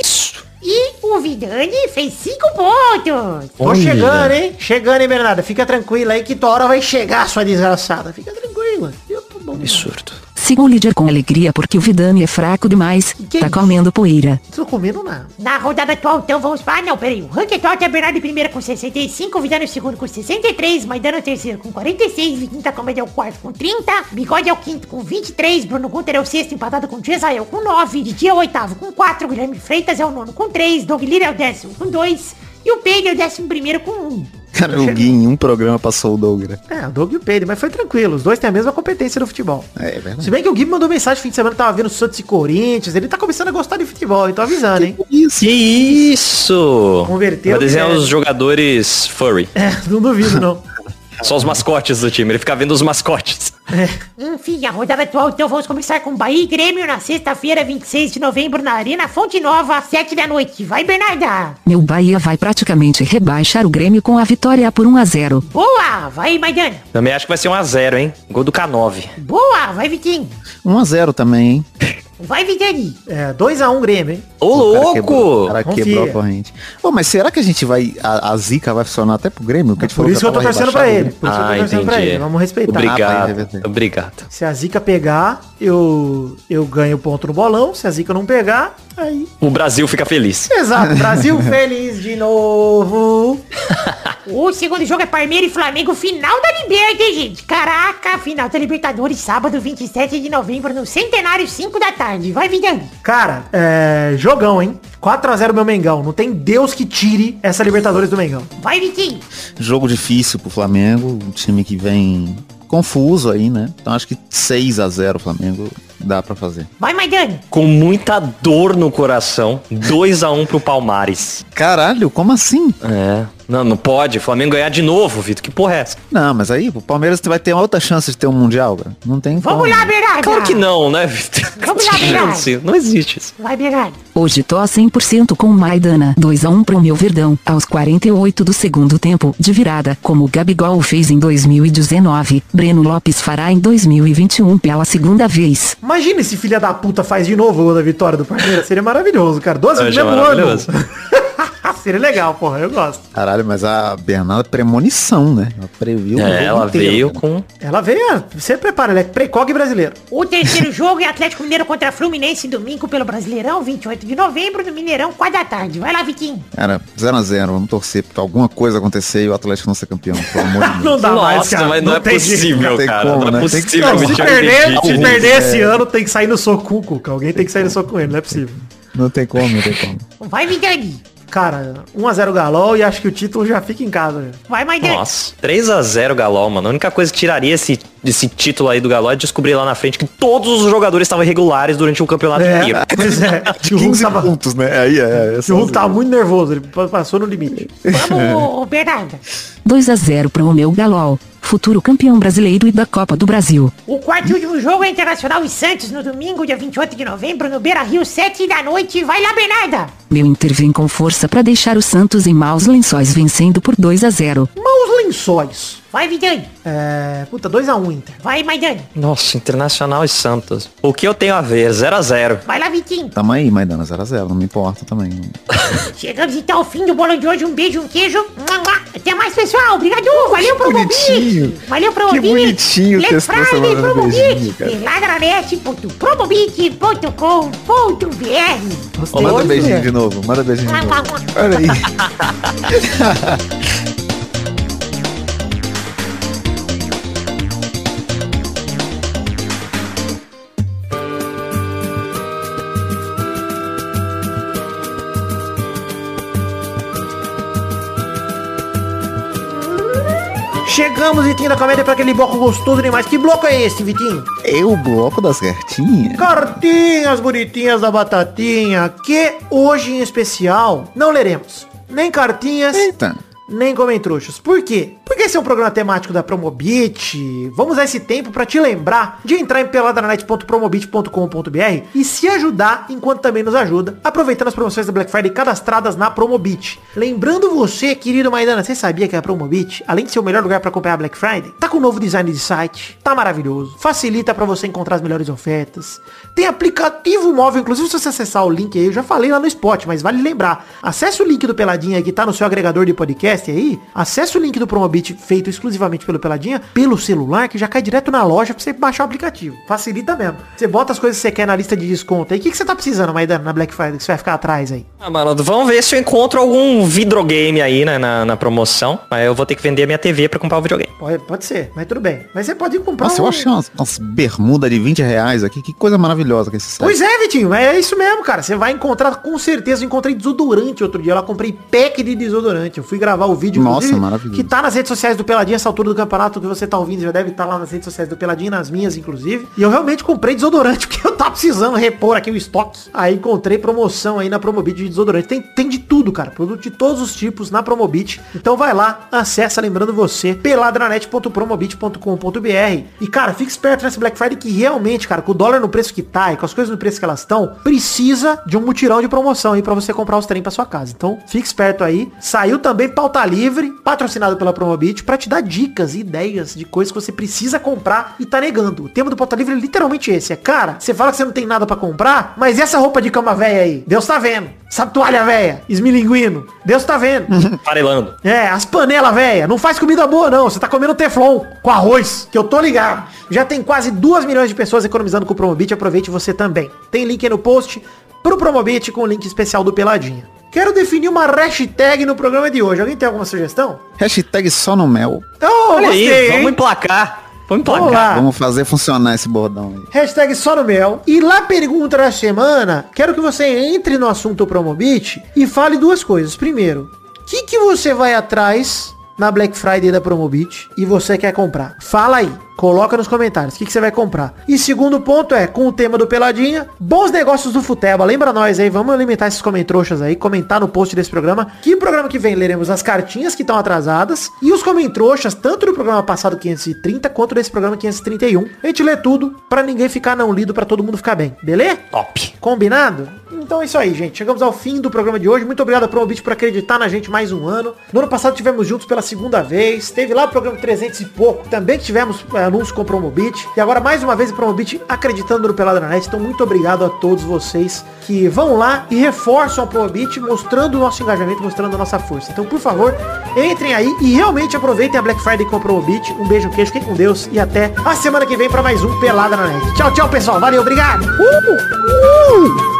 Speaker 10: Isso. E o Vidani fez cinco pontos.
Speaker 2: Tô chegando, hein? Chegando, hein, Bernarda? Fica tranquila aí que tua hora vai chegar, sua desgraçada. Fica tranquila. Eu.
Speaker 3: Absurdo.
Speaker 11: Siga o líder com alegria porque o Vidani é fraco demais.
Speaker 2: Que
Speaker 11: tá
Speaker 2: isso?
Speaker 11: comendo poeira.
Speaker 2: Não tô comendo nada.
Speaker 10: Na rodada atual, então, vamos para... Ah, não, peraí. O ranking atual tem Bernardo em primeiro com 65, o Vidani em segundo com 63, Maidana em terceiro com 46, Vitinho da Comédia é o quarto com 30, Bigode é o quinto com 23, Bruno Gunter é o sexto empatado com Jezael com 9, Didi é o oitavo com 4, Guilherme Freitas é o nono com 3, Doug Lira é o décimo com 2 e o Pedro é o décimo primeiro com 1.
Speaker 1: Cara, o Gui em um programa passou o Doug, né?
Speaker 2: É, o Doug e o Pedro, mas foi tranquilo. Os dois têm a mesma competência no futebol.
Speaker 1: É, é
Speaker 2: Se
Speaker 1: verdade.
Speaker 2: bem que o Gui mandou mensagem no fim de semana que tava vendo Santos e Corinthians. Ele tá começando a gostar de futebol, então avisando, hein?
Speaker 1: Isso.
Speaker 3: Que isso!
Speaker 2: Converteu
Speaker 3: Vai desenhar
Speaker 2: que é.
Speaker 3: os jogadores furry.
Speaker 2: É, não duvido, não.
Speaker 3: Só os mascotes do time. Ele fica vendo os mascotes.
Speaker 10: Enfim, a rodada atual, então vamos começar com Bahia e Grêmio na sexta-feira, 26 de novembro, na Arena Fonte Nova, às 7 da noite. Vai, Bernarda!
Speaker 11: Meu Bahia vai praticamente rebaixar o Grêmio com a vitória por 1 a 0.
Speaker 10: Boa! Vai, Maidana!
Speaker 3: Também acho que vai ser 1x0, hein? Gol do K9.
Speaker 10: Boa! Vai, Vitinho!
Speaker 1: 1x0 também, hein?
Speaker 10: Vai, Vidani!
Speaker 2: É, 2x1 Grêmio, hein?
Speaker 3: Ô,
Speaker 1: O cara quebrou, o
Speaker 3: louco!
Speaker 1: cara
Speaker 2: Confia.
Speaker 1: quebrou a corrente. Ô, mas será que a gente vai. A, a zica vai funcionar até pro Grêmio? Gente
Speaker 2: Por isso que eu tô
Speaker 1: tava
Speaker 2: torcendo pra ele. Por isso que eu
Speaker 3: Ah,
Speaker 2: tô torcendo pra ele. Vamos respeitar.
Speaker 1: Ah,
Speaker 3: Obrigado.
Speaker 1: reverter.
Speaker 3: Obrigado.
Speaker 2: Se a Zica pegar, eu, eu ganho ponto no bolão. Se a Zica não pegar, aí.
Speaker 3: O Brasil fica feliz.
Speaker 2: Exato. Brasil feliz de novo.
Speaker 10: O segundo jogo é Palmeiras e Flamengo, final da Liberta, hein, gente? Caraca, final da Libertadores, sábado 27 de novembro, no Centenário, 5 da tarde. Vai, Vidani!
Speaker 2: Cara, é. Jogão, hein? 4x0 meu Mengão. Não tem Deus que tire essa Libertadores do Mengão.
Speaker 10: Vai, Vitinho!
Speaker 1: Jogo difícil pro Flamengo, um time que vem confuso aí, né? Então acho que 6 a 0 o Flamengo dá pra fazer.
Speaker 10: Vai, Maidana!
Speaker 3: Com muita dor no coração, 2x1 pro Palmares.
Speaker 1: Caralho, como assim?
Speaker 3: É. Não, não pode. Flamengo ganhar de novo, Vitor. Que porra é essa?
Speaker 1: Não, mas aí o Palmeiras vai ter outra chance de ter um Mundial, cara. Não tem
Speaker 10: Vamos
Speaker 1: como.
Speaker 10: lá, Bernarda!
Speaker 3: Claro que não, né, Vitor?
Speaker 10: Vamos lá, Bernardo.
Speaker 3: Não, existe isso.
Speaker 10: Vai, Bernardo!
Speaker 11: Hoje tô a 100% com Maidana. 2 a 1 pro meu Verdão. Aos 48 do segundo tempo, de virada, como o Gabigol fez em 2019. Breno Lopes fará em 2021 pela segunda vez.
Speaker 2: Imagina esse filho da puta faz de novo o gol da vitória do Palmeiras. Seria maravilhoso, cara. 12
Speaker 3: Eu
Speaker 2: no
Speaker 3: achei
Speaker 2: mesmo ano.
Speaker 3: maravilhoso.
Speaker 2: Seria legal, porra. Eu gosto.
Speaker 1: Caralho, mas a Bernarda é premonição, né? Ela previu o
Speaker 3: É,
Speaker 1: jogo
Speaker 3: ela
Speaker 1: inteiro,
Speaker 3: veio
Speaker 1: cara.
Speaker 3: com.
Speaker 2: Ela veio, você prepara, ela é precog brasileiro.
Speaker 10: O terceiro jogo é Atlético Mineiro contra Fluminense, domingo pelo Brasileirão, 28 de novembro, no Mineirão, 4 da tarde. Vai lá, Vitinho!
Speaker 1: Cara, 0x0, vamos torcer porque alguma coisa acontecer e o Atlético não ser campeão, pelo amor de Deus.
Speaker 2: Não dá mais,
Speaker 3: Nossa,
Speaker 2: cara.
Speaker 3: mas não, é
Speaker 2: tem jeito.
Speaker 3: possível,
Speaker 1: Não tem
Speaker 3: cara.
Speaker 1: como,
Speaker 3: não é
Speaker 1: né? Tem que-
Speaker 3: possível.
Speaker 2: Não, se perder, se perder esse ano, tem que sair no soco com o Cuca. Alguém tem que sair no soco com ele, não é possível.
Speaker 1: Não tem como, não tem como.
Speaker 10: Vai, Vidani!
Speaker 2: Cara, 1x0 Galol e acho que o título já fica em casa. já.
Speaker 10: Vai, Maidana.
Speaker 3: Nossa, 3x0 Galol, mano. A única coisa que tiraria esse, esse título aí do Galol é descobrir lá na frente que todos os jogadores estavam irregulares durante o campeonato inteiro.
Speaker 2: É, pois é. Que o Hulk
Speaker 1: 15
Speaker 2: tava,
Speaker 1: pontos, né? Aí é. é
Speaker 2: que o Hulk tava muito nervoso, ele passou no limite.
Speaker 10: Vamos, Bernarda.
Speaker 11: 2 a 0 para o meu Galol, futuro campeão brasileiro e da Copa do Brasil.
Speaker 10: O quarto e último jogo é Internacional e Santos no domingo, dia 28 de novembro, no Beira Rio, 7 da noite. Vai lá, Bernarda.
Speaker 11: Meu Inter vem com força para deixar o Santos em maus lençóis vencendo por 2 a 0.
Speaker 2: Maus lençóis.
Speaker 10: Vai, Vidani.
Speaker 2: É. Puta, 2x1 Inter.
Speaker 10: Vai, Maidana.
Speaker 3: Nossa, Internacional e Santos. O que eu tenho a ver? 0x0.
Speaker 10: Vai lá, Vitinho.
Speaker 1: Tamo aí, Maidana, 0x0, não me importa também.
Speaker 10: Chegamos então ao fim do bolão de hoje. Um beijo, um queijo. Até mais, pessoal. Obrigado. Valeu pro. Mobit. Valeu pro
Speaker 1: Que
Speaker 10: Mobit.
Speaker 1: bonitinho
Speaker 10: Black Friday,
Speaker 1: cara.
Speaker 10: Promobit.com.br
Speaker 1: Ó, manda um beijinho de novo, manda beijinho de novo. Olha aí.
Speaker 2: Chegamos, Vitinho da Comédia, pra aquele bloco gostoso demais. Que bloco é esse, Vitinho?
Speaker 1: É o bloco das cartinhas.
Speaker 2: Cartinhas bonitinhas da Batatinha, que hoje em especial não leremos. Nem cartinhas,
Speaker 1: Eita.
Speaker 2: Nem comentrouxas. Por quê? Porque esse é um programa temático da Promobit. Vamos usar esse tempo pra te lembrar de entrar em peladranet.promobit.com.br e se ajudar enquanto também nos ajuda, aproveitando as promoções da Black Friday cadastradas na Promobit. Lembrando você, querido Maidana, você sabia que a Promobit, além de ser o melhor lugar pra acompanhar a Black Friday, tá com um novo design de site, tá maravilhoso, facilita pra você encontrar as melhores ofertas. Tem aplicativo móvel, inclusive se você acessar o link aí, eu já falei lá no spot, mas vale lembrar. Acesse o link do Peladinha que tá no seu agregador de podcast aí, acesse o link do Promobit feito exclusivamente pelo Peladinha, pelo celular, que já cai direto na loja pra você baixar o aplicativo. Facilita mesmo. Você bota as coisas que você quer na lista de desconto aí. O que, que você tá precisando, Maidana, na Black Friday, que você vai ficar atrás aí?
Speaker 3: Ah, mano, vamos ver se eu encontro algum videogame aí né, na, na promoção. Aí eu vou ter que vender a minha TV pra comprar o videogame.
Speaker 2: Pode, pode ser, mas tudo bem. Mas você pode ir comprar
Speaker 1: Nossa,
Speaker 2: um...
Speaker 1: eu achei umas, umas bermudas de 20 reais aqui. Que coisa maravilhosa que esse site.
Speaker 2: Pois é, Vitinho, mas é isso mesmo, cara. Você vai encontrar com certeza. Eu encontrei desodorante outro dia. Lá comprei pack de desodorante. Eu fui gravar o vídeo,
Speaker 1: Nossa, maravilhoso.
Speaker 2: que tá nas redes sociais do Peladinha, essa altura do campeonato que você tá ouvindo, já deve estar lá nas redes sociais do Peladinha, nas minhas, inclusive. E eu realmente comprei desodorante, porque eu tava precisando repor aqui o estoque. Aí encontrei promoção aí na Promobit de desodorante. Tem, tem de tudo, cara. Produto de todos os tipos na Promobit. Então vai lá, acessa, lembrando você, peladranet.promobit.com.br. E, cara, fica esperto nessa Black Friday que realmente, cara, com o dólar no preço que tá e com as coisas no preço que elas estão, precisa de um mutirão de promoção aí pra você comprar os trem pra sua casa. Então, fique esperto aí. Saiu também pauta livre, patrocinado pela Promobit, pra te dar dicas e ideias de coisas que você precisa comprar e tá negando. O tema do pauta livre é literalmente esse. É, cara, você fala que você não tem nada pra comprar, mas e essa roupa de cama velha aí? Deus tá vendo. Sabe toalha velha? Esmilinguino. Deus tá vendo.
Speaker 3: Farelando.
Speaker 2: É, as panelas, velha. Não faz comida boa, não. Você tá comendo teflon com arroz, que eu tô ligado. Já tem quase 2 milhões de pessoas economizando com o Promobit. Aproveite você também. Tem link aí no post pro Promobit com o link especial do Peladinha. Quero definir uma hashtag no programa de hoje. Alguém tem alguma sugestão?
Speaker 1: Hashtag só no mel.
Speaker 2: Oh,
Speaker 3: Olha
Speaker 2: gostei,
Speaker 3: aí,
Speaker 2: hein?
Speaker 3: vamos emplacar. Vamos
Speaker 2: Vamos
Speaker 3: emplacar.
Speaker 2: lá.
Speaker 1: Vamos fazer funcionar esse bordão aí.
Speaker 2: Hashtag só no mel. E lá pergunta da semana, quero que você entre no assunto Promobit e fale duas coisas. Primeiro, o que, que você vai atrás na Black Friday da Promobit e você quer comprar? Fala aí. Coloca nos comentários o que, que você vai comprar. E segundo ponto é, com o tema do Peladinha, bons negócios do Futeba. Lembra nós aí, vamos alimentar esses comentrouxas aí, comentar no post desse programa. Que programa que vem leremos as cartinhas que estão atrasadas e os comentrouxas, tanto do programa passado 530 quanto desse programa 531. A gente lê tudo pra ninguém ficar não lido, pra todo mundo ficar bem. Beleza?
Speaker 3: Top.
Speaker 2: Combinado? Então é isso aí, gente. Chegamos ao fim do programa de hoje. Muito obrigado a Promobit por acreditar na gente mais um ano. No ano passado tivemos juntos pela segunda vez. Teve lá o programa 300 e pouco. Também tivemos é, anúncio com o Promobit. E agora mais uma vez o Promobit acreditando no Pelada na Net. Então muito obrigado a todos vocês que vão lá e reforçam a Promobit, mostrando o nosso engajamento, mostrando a nossa força. Então, por favor, entrem aí e realmente aproveitem a Black Friday com a Promobit. Um beijo, queijo, fiquem com Deus e até a semana que vem para mais um Pelada na Net. Tchau, tchau, pessoal. Valeu, obrigado. Uh! Uh!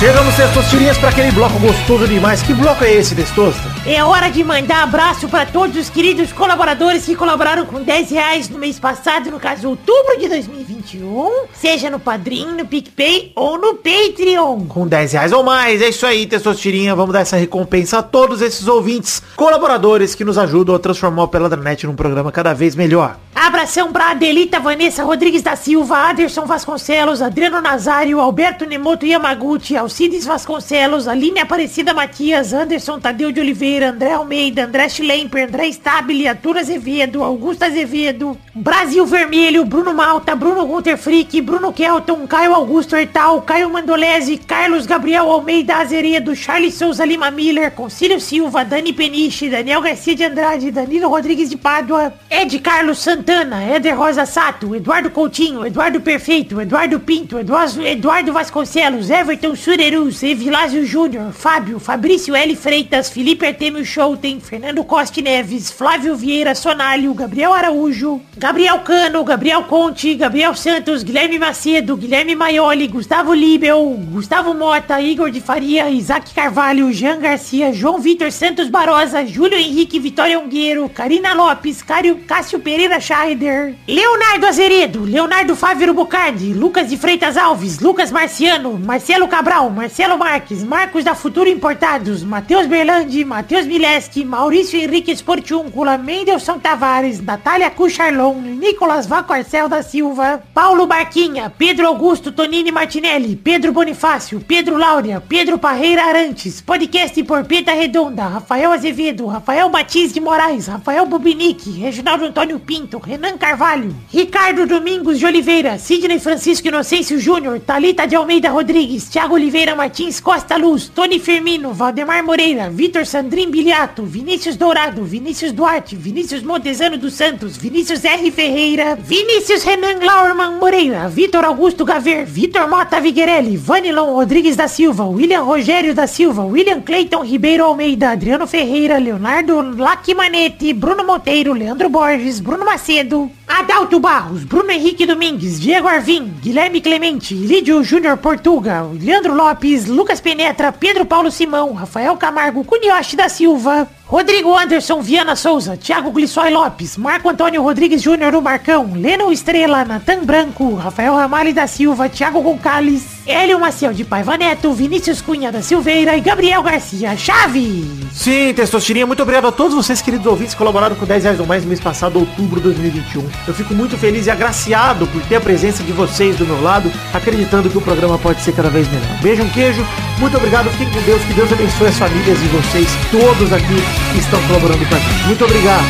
Speaker 2: share. Chegamos, Testosterinhas, para aquele bloco gostoso demais. Que bloco é esse, Testosta?
Speaker 10: É hora de mandar abraço para todos os queridos colaboradores que colaboraram com 10 reais no mês passado, no caso outubro de 2021, seja no Padrim, no PicPay ou no Patreon.
Speaker 2: Com 10 reais ou mais, é isso aí, Testosterinha. Vamos dar essa recompensa a todos esses ouvintes, colaboradores que nos ajudam a transformar o Peladranet num programa cada vez melhor.
Speaker 10: Abração pra Adelita Vanessa Rodrigues da Silva, Aderson Vasconcelos, Adriano Nazário, Alberto Nemoto Yamaguchi, Alcides Vasconcelos, Aline Aparecida Matias, Anderson Tadeu de Oliveira, André Almeida, André Schlemper, André Stabile, Arthur Azevedo, Augusto Azevedo, Brasil Vermelho, Bruno Malta, Bruno Gunter Frick, Bruno Kelton, Caio Augusto Hertal, Caio Mandolese, Carlos Gabriel Almeida Azeredo, Charles Souza Lima Miller, Concílio Silva, Dani Peniche, Daniel Garcia de Andrade, Danilo Rodrigues de Pádua, Ed Carlos Santana, Éder Rosa Sato, Eduardo Coutinho, Eduardo Perfeito, Eduardo Pinto, Eduardo, Eduardo Vasconcelos, Everton Surerus, Evilásio Júnior, Fábio, Fabrício L. Freitas, Felipe Artemio Schouten, Fernando Costa Neves, Flávio Vieira Sonalho, Gabriel Araújo, Gabriel Cano, Gabriel Conte, Gabriel Santos, Guilherme Macedo, Guilherme Maioli, Gustavo Libel, Gustavo Mota, Igor de Faria, Isaac Carvalho, Jean Garcia, João Vitor Santos Barosa, Júlio Henrique Vitória Ungueiro, Karina Lopes, Cário, Cássio Pereira Scheider, Leonardo Azeredo, Leonardo Fávero Bocardi, Lucas de Freitas Alves, Lucas Marciano, Marcelo Cabral, Marcelo Marques, Marcos da Futuro Importados, Matheus Berlandi, Matheus Mileski, Maurício Henrique Esportiúncula, Mendelson Tavares, Natália Cucharlon, Nicolas Vacorcel da Silva, Paulo Barquinha, Pedro Augusto Tonini Martinelli, Pedro Bonifácio, Pedro Laura, Pedro Parreira Arantes, podcast por Peta Redonda, Rafael Azevedo, Rafael Batiz de Moraes, Rafael Bubinique, Reginaldo Antônio Pinto, Renan Carvalho, Ricardo Domingos de Oliveira, Sidney Francisco Inocêncio Júnior, Talita de Almeida Rodrigues, Thiago Oliveira Martins Costa Luz, Tony Firmino, Valdemar Moreira, Vitor Sandrin Biliato, Vinícius Dourado, Vinícius Duarte, Vinícius Montezano dos Santos, Vinícius R. Ferreira, Vinícius Renan Laurman Moreira, Vitor Augusto Gaver, Vitor Mota Viguerelli, Vanilon Rodrigues da Silva, William Rogério da Silva, William Cleiton Ribeiro Almeida, Adriano Ferreira, Leonardo Lacimanete, Bruno Monteiro, Leandro Borges, Bruno Macedo, Adalto Barros, Bruno Henrique Domingues, Diego Arvim, Guilherme Clemente, Lídio Júnior Portuga, Leandro Lopes, Lucas Penetra, Pedro Paulo Simão, Rafael Camargo, Cunioche da Silva, Rodrigo Anderson Viana Souza, Thiago Glissói Lopes, Marco Antônio Rodrigues Júnior o Marcão, Leno Estrela, Natan Branco, Rafael Ramalho da Silva, Thiago Gonçalves, Hélio Maciel de Paiva Neto, Vinícius Cunha da Silveira e Gabriel Garcia Chave.
Speaker 2: Sim, Testosterinha, muito obrigado a todos vocês, queridos ouvintes, que colaboraram com 10 reais ou mais no mês passado, outubro de 2021. Eu fico muito feliz e agraciado por ter a presença de vocês do meu lado, acreditando que o programa pode ser cada vez melhor. Beijo, um queijo, muito obrigado, fiquem com Deus, que Deus abençoe as famílias de vocês, todos aqui que estão colaborando com a gente. Muito obrigado.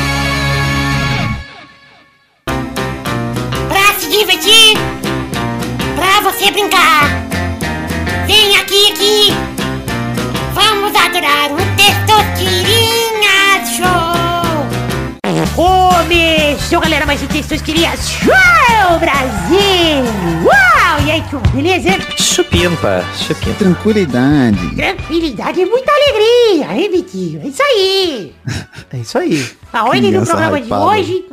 Speaker 10: Pra se divertir, pra você brincar, vem aqui, aqui, vamos adorar o Testosterinha Show. Começou, galera, mais um Testosterinha Show, Brasil! Uau! E aí, tio, beleza?
Speaker 3: Chupimpa, chupimpa.
Speaker 1: Tranquilidade.
Speaker 10: Tranquilidade e muita alegria, hein, Vitinho? É isso aí!
Speaker 2: É isso aí.
Speaker 10: Aonde no
Speaker 1: Criança
Speaker 10: programa
Speaker 1: hypada.
Speaker 10: de hoje,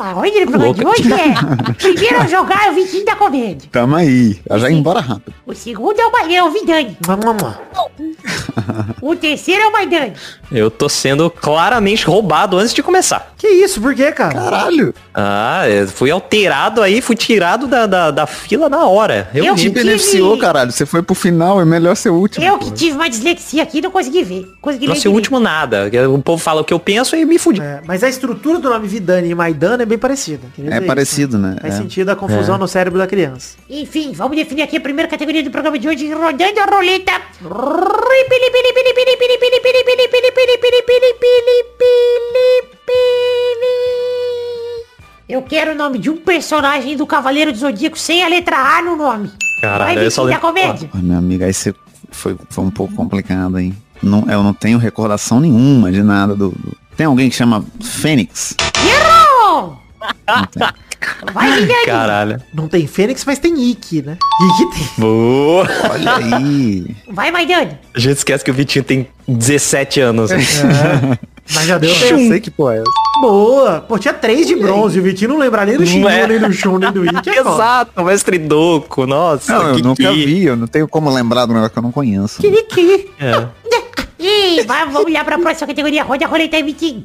Speaker 10: aonde no programa de hoje é, primeiro a jogar é o Vitinho da Comédia.
Speaker 1: Tamo aí. Eu já ia embora rápido.
Speaker 10: O segundo é o Maidana, o Vidani. O terceiro é o Maidani.
Speaker 3: Eu tô sendo claramente roubado antes de começar.
Speaker 2: Que isso, por quê, cara?
Speaker 1: Caralho.
Speaker 3: Ah, fui alterado aí, fui tirado da, da, da fila na hora. Eu,
Speaker 10: Eu
Speaker 3: vi.
Speaker 1: Te
Speaker 10: tive-
Speaker 1: beneficiou, caralho. Você foi pro final, é melhor ser o último.
Speaker 10: Eu
Speaker 1: pô.
Speaker 10: que tive uma dislexia aqui não consegui ver. Consegui
Speaker 3: Não ser o último nada. O povo fala o que eu penso e me fudi.
Speaker 2: É, mas a estrutura do nome Vidani e Maidana é bem parecida.
Speaker 1: É parecido, né?
Speaker 2: Faz
Speaker 1: É.
Speaker 2: sentido a confusão no cérebro da criança.
Speaker 10: Enfim, vamos definir aqui a primeira categoria do programa de hoje, rodando a roleta. Eu quero o nome de um personagem do Cavaleiro do Zodíaco sem a letra A no nome.
Speaker 3: Caralho,
Speaker 10: Vai,
Speaker 3: só
Speaker 10: Vitinho da comédia.
Speaker 1: Ai, meu amigo, aí você foi, foi um pouco complicado, hein? Não, eu não tenho recordação nenhuma de nada do. do- Tem alguém que chama Fênix?
Speaker 10: Errou!
Speaker 1: Não tem.
Speaker 10: Vai, Vidani.
Speaker 3: Caralho.
Speaker 2: Não tem Fênix, mas tem Ikki, né? Ikki tem.
Speaker 3: Boa.
Speaker 1: Olha aí.
Speaker 10: Vai, Maidani.
Speaker 3: A gente esquece que o Vitinho tem 17 anos.
Speaker 2: Mas já deu
Speaker 3: Chum.
Speaker 2: Eu sei que pô é essa. Boa. Pô, tinha três de bronze. O Vitinho não lembra nem do Shinju,
Speaker 3: é.
Speaker 2: nem do Shun, nem do Ikki. é.
Speaker 3: Exato, mestre Doco, nossa.
Speaker 1: Não, eu
Speaker 3: que
Speaker 1: nunca
Speaker 3: que-
Speaker 1: vi, eu não tenho como lembrar do negócio que eu não conheço.
Speaker 2: Kiki.
Speaker 3: É.
Speaker 10: Ih, vai- vamos lá pra próxima categoria. Roda a roleta aí, Vitinho.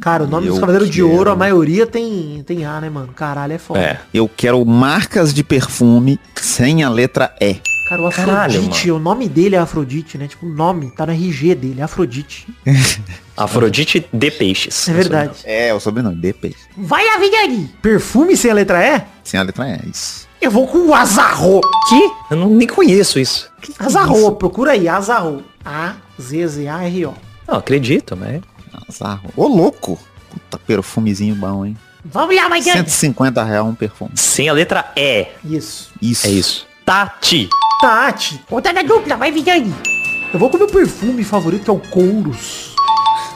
Speaker 2: Cara, o nome dos Cavaleiros de
Speaker 1: quero.
Speaker 2: Ouro, a maioria tem, tem A, né, mano? Caralho, é foda.
Speaker 3: É.
Speaker 1: Eu quero marcas de perfume sem a letra E.
Speaker 2: Cara, o
Speaker 3: Caralho,
Speaker 2: Afrodite, o nome dele é Afrodite, né? Tipo, o nome, tá no RG dele, Afrodite.
Speaker 3: Afrodite de peixes.
Speaker 2: É verdade.
Speaker 1: É, o sobrenome, de peixe.
Speaker 10: Vai lá, Vidani.
Speaker 2: Perfume sem a letra E?
Speaker 1: Sem a letra E, isso.
Speaker 2: Eu vou com o Azarro.
Speaker 3: Que? Eu não, nem conheço isso.
Speaker 2: Azarro, procura aí, Azarro. A-Z-Z-A-R-O.
Speaker 3: Não, acredito, mas...
Speaker 1: Azar. Ô, louco. Puta, perfumezinho bom, hein?
Speaker 10: Vamos lá, Maidana.
Speaker 1: 150 reais um perfume.
Speaker 3: Sem a letra E.
Speaker 2: Isso.
Speaker 1: Isso.
Speaker 3: É isso. Tati.
Speaker 2: Tati.
Speaker 10: Outra na dupla, vai, Vidani.
Speaker 2: Eu vou com o meu perfume favorito, que é o Couros.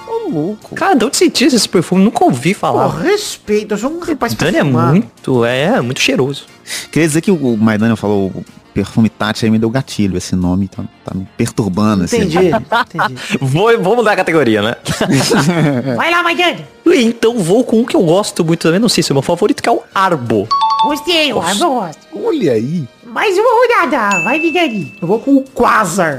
Speaker 1: Ô, louco.
Speaker 3: Cara, de onde você tira esse perfume? Nunca ouvi
Speaker 2: Pô,
Speaker 3: falar.
Speaker 2: respeito, eu sou um rapaz
Speaker 3: O Dani é muito, é, muito cheiroso.
Speaker 1: Queria dizer que o Maidana falou o perfume Tati aí me deu gatilho. Esse nome tá, tá me perturbando. Esse
Speaker 2: Entendi, entendi.
Speaker 3: Vou, vou mudar a categoria, né?
Speaker 10: Vai lá, Maidana.
Speaker 3: então vou com um que eu gosto muito também, não sei se é o meu favorito, que é o Arbo.
Speaker 10: Gostei, o Arbo eu gosto.
Speaker 1: Olha aí.
Speaker 10: Mais uma rodada. Vai, Vidani.
Speaker 2: Eu vou com o Quasar,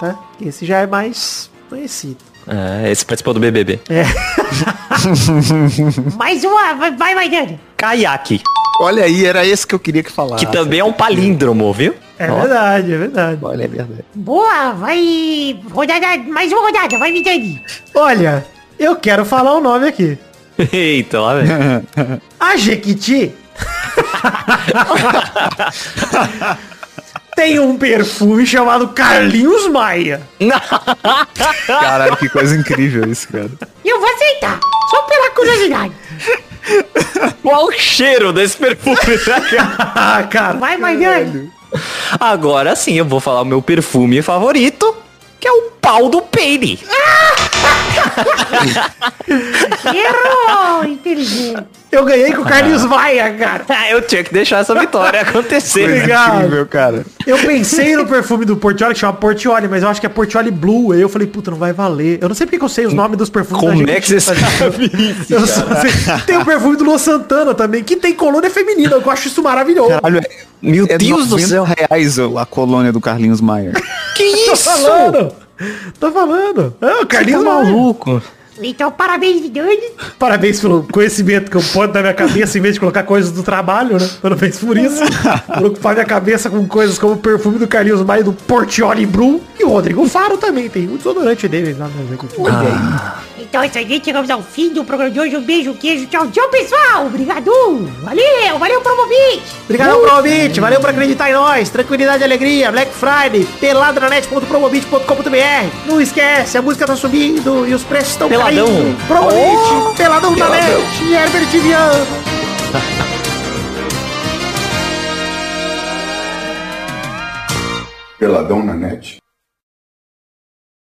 Speaker 2: tá? Esse já é mais conhecido.
Speaker 3: É, esse participou do BBB.
Speaker 10: Mais uma. Vai, vai.
Speaker 3: Kayak,
Speaker 1: Olha aí, era esse que eu queria que falasse.
Speaker 3: que também é um palíndromo, viu?
Speaker 2: É
Speaker 3: Ó.
Speaker 2: verdade, é verdade.
Speaker 1: Olha, é verdade.
Speaker 10: Boa, vai. Rodada. Mais uma rodada. Vai, Vidani.
Speaker 2: Olha, eu quero falar o nome aqui.
Speaker 3: Eita, lá vem.
Speaker 2: A Jequiti tem um perfume chamado Carlinhos Maia.
Speaker 1: Caralho, que coisa incrível isso, cara.
Speaker 10: E eu vou aceitar. Só pela curiosidade.
Speaker 3: Qual o cheiro desse perfume? né,
Speaker 2: Ah, cara.
Speaker 10: Vai, Maidana.
Speaker 3: Agora sim, eu vou falar o meu perfume favorito, que é o pau do peine.
Speaker 10: Errou, inteligente.
Speaker 2: Eu ganhei com o Carlinhos Maia, cara.
Speaker 3: Ah, eu tinha que deixar essa vitória acontecer.
Speaker 2: Obrigado.
Speaker 1: Incrível, cara.
Speaker 2: Eu pensei no perfume do Portioli, que chama Portioli, mas eu acho que é Portioli Blue. Aí eu falei, puta, não vai valer. Eu não sei porque que eu sei os nomes dos perfumes
Speaker 3: Como
Speaker 2: da
Speaker 3: é que você sabe
Speaker 2: tá? Eu só sei- Tem o perfume do Luan Santana também, que tem colônia feminina. Eu acho isso maravilhoso.
Speaker 1: Caralho, é,
Speaker 3: Meu
Speaker 1: é
Speaker 3: Deus do
Speaker 1: 90
Speaker 3: céu.
Speaker 1: reais a colônia do Carlinhos Maia.
Speaker 3: Que
Speaker 2: Tô
Speaker 3: isso?
Speaker 2: falando. Tô falando. É, o
Speaker 3: tá
Speaker 2: Carlinhos Maia.
Speaker 3: maluco?
Speaker 10: Então, parabéns, Vidani.
Speaker 2: Parabéns pelo conhecimento que eu posso dar minha cabeça em vez de colocar coisas do trabalho, né? Parabéns por isso. por ocupar minha cabeça com coisas como o perfume do Carlinhos Maia do Portioli Blue. E o Rodrigo Faro também tem o desodorante dele lá no Jequiti.
Speaker 10: Então é isso aí, gente. Chegamos ao fim do programa de hoje. Um beijo, queijo. Tchau, tchau, pessoal. Obrigado. Valeu, valeu, Promovite.
Speaker 2: Obrigado, Promobit. Valeu por acreditar em nós. Tranquilidade e alegria. Black Friday. Peladranet.promobit.com.br. Não esquece, a música tá subindo e os preços estão
Speaker 3: Peladão.
Speaker 2: caindo. Promobit. Peladão da net. Herbert Viana.
Speaker 4: Peladão na net.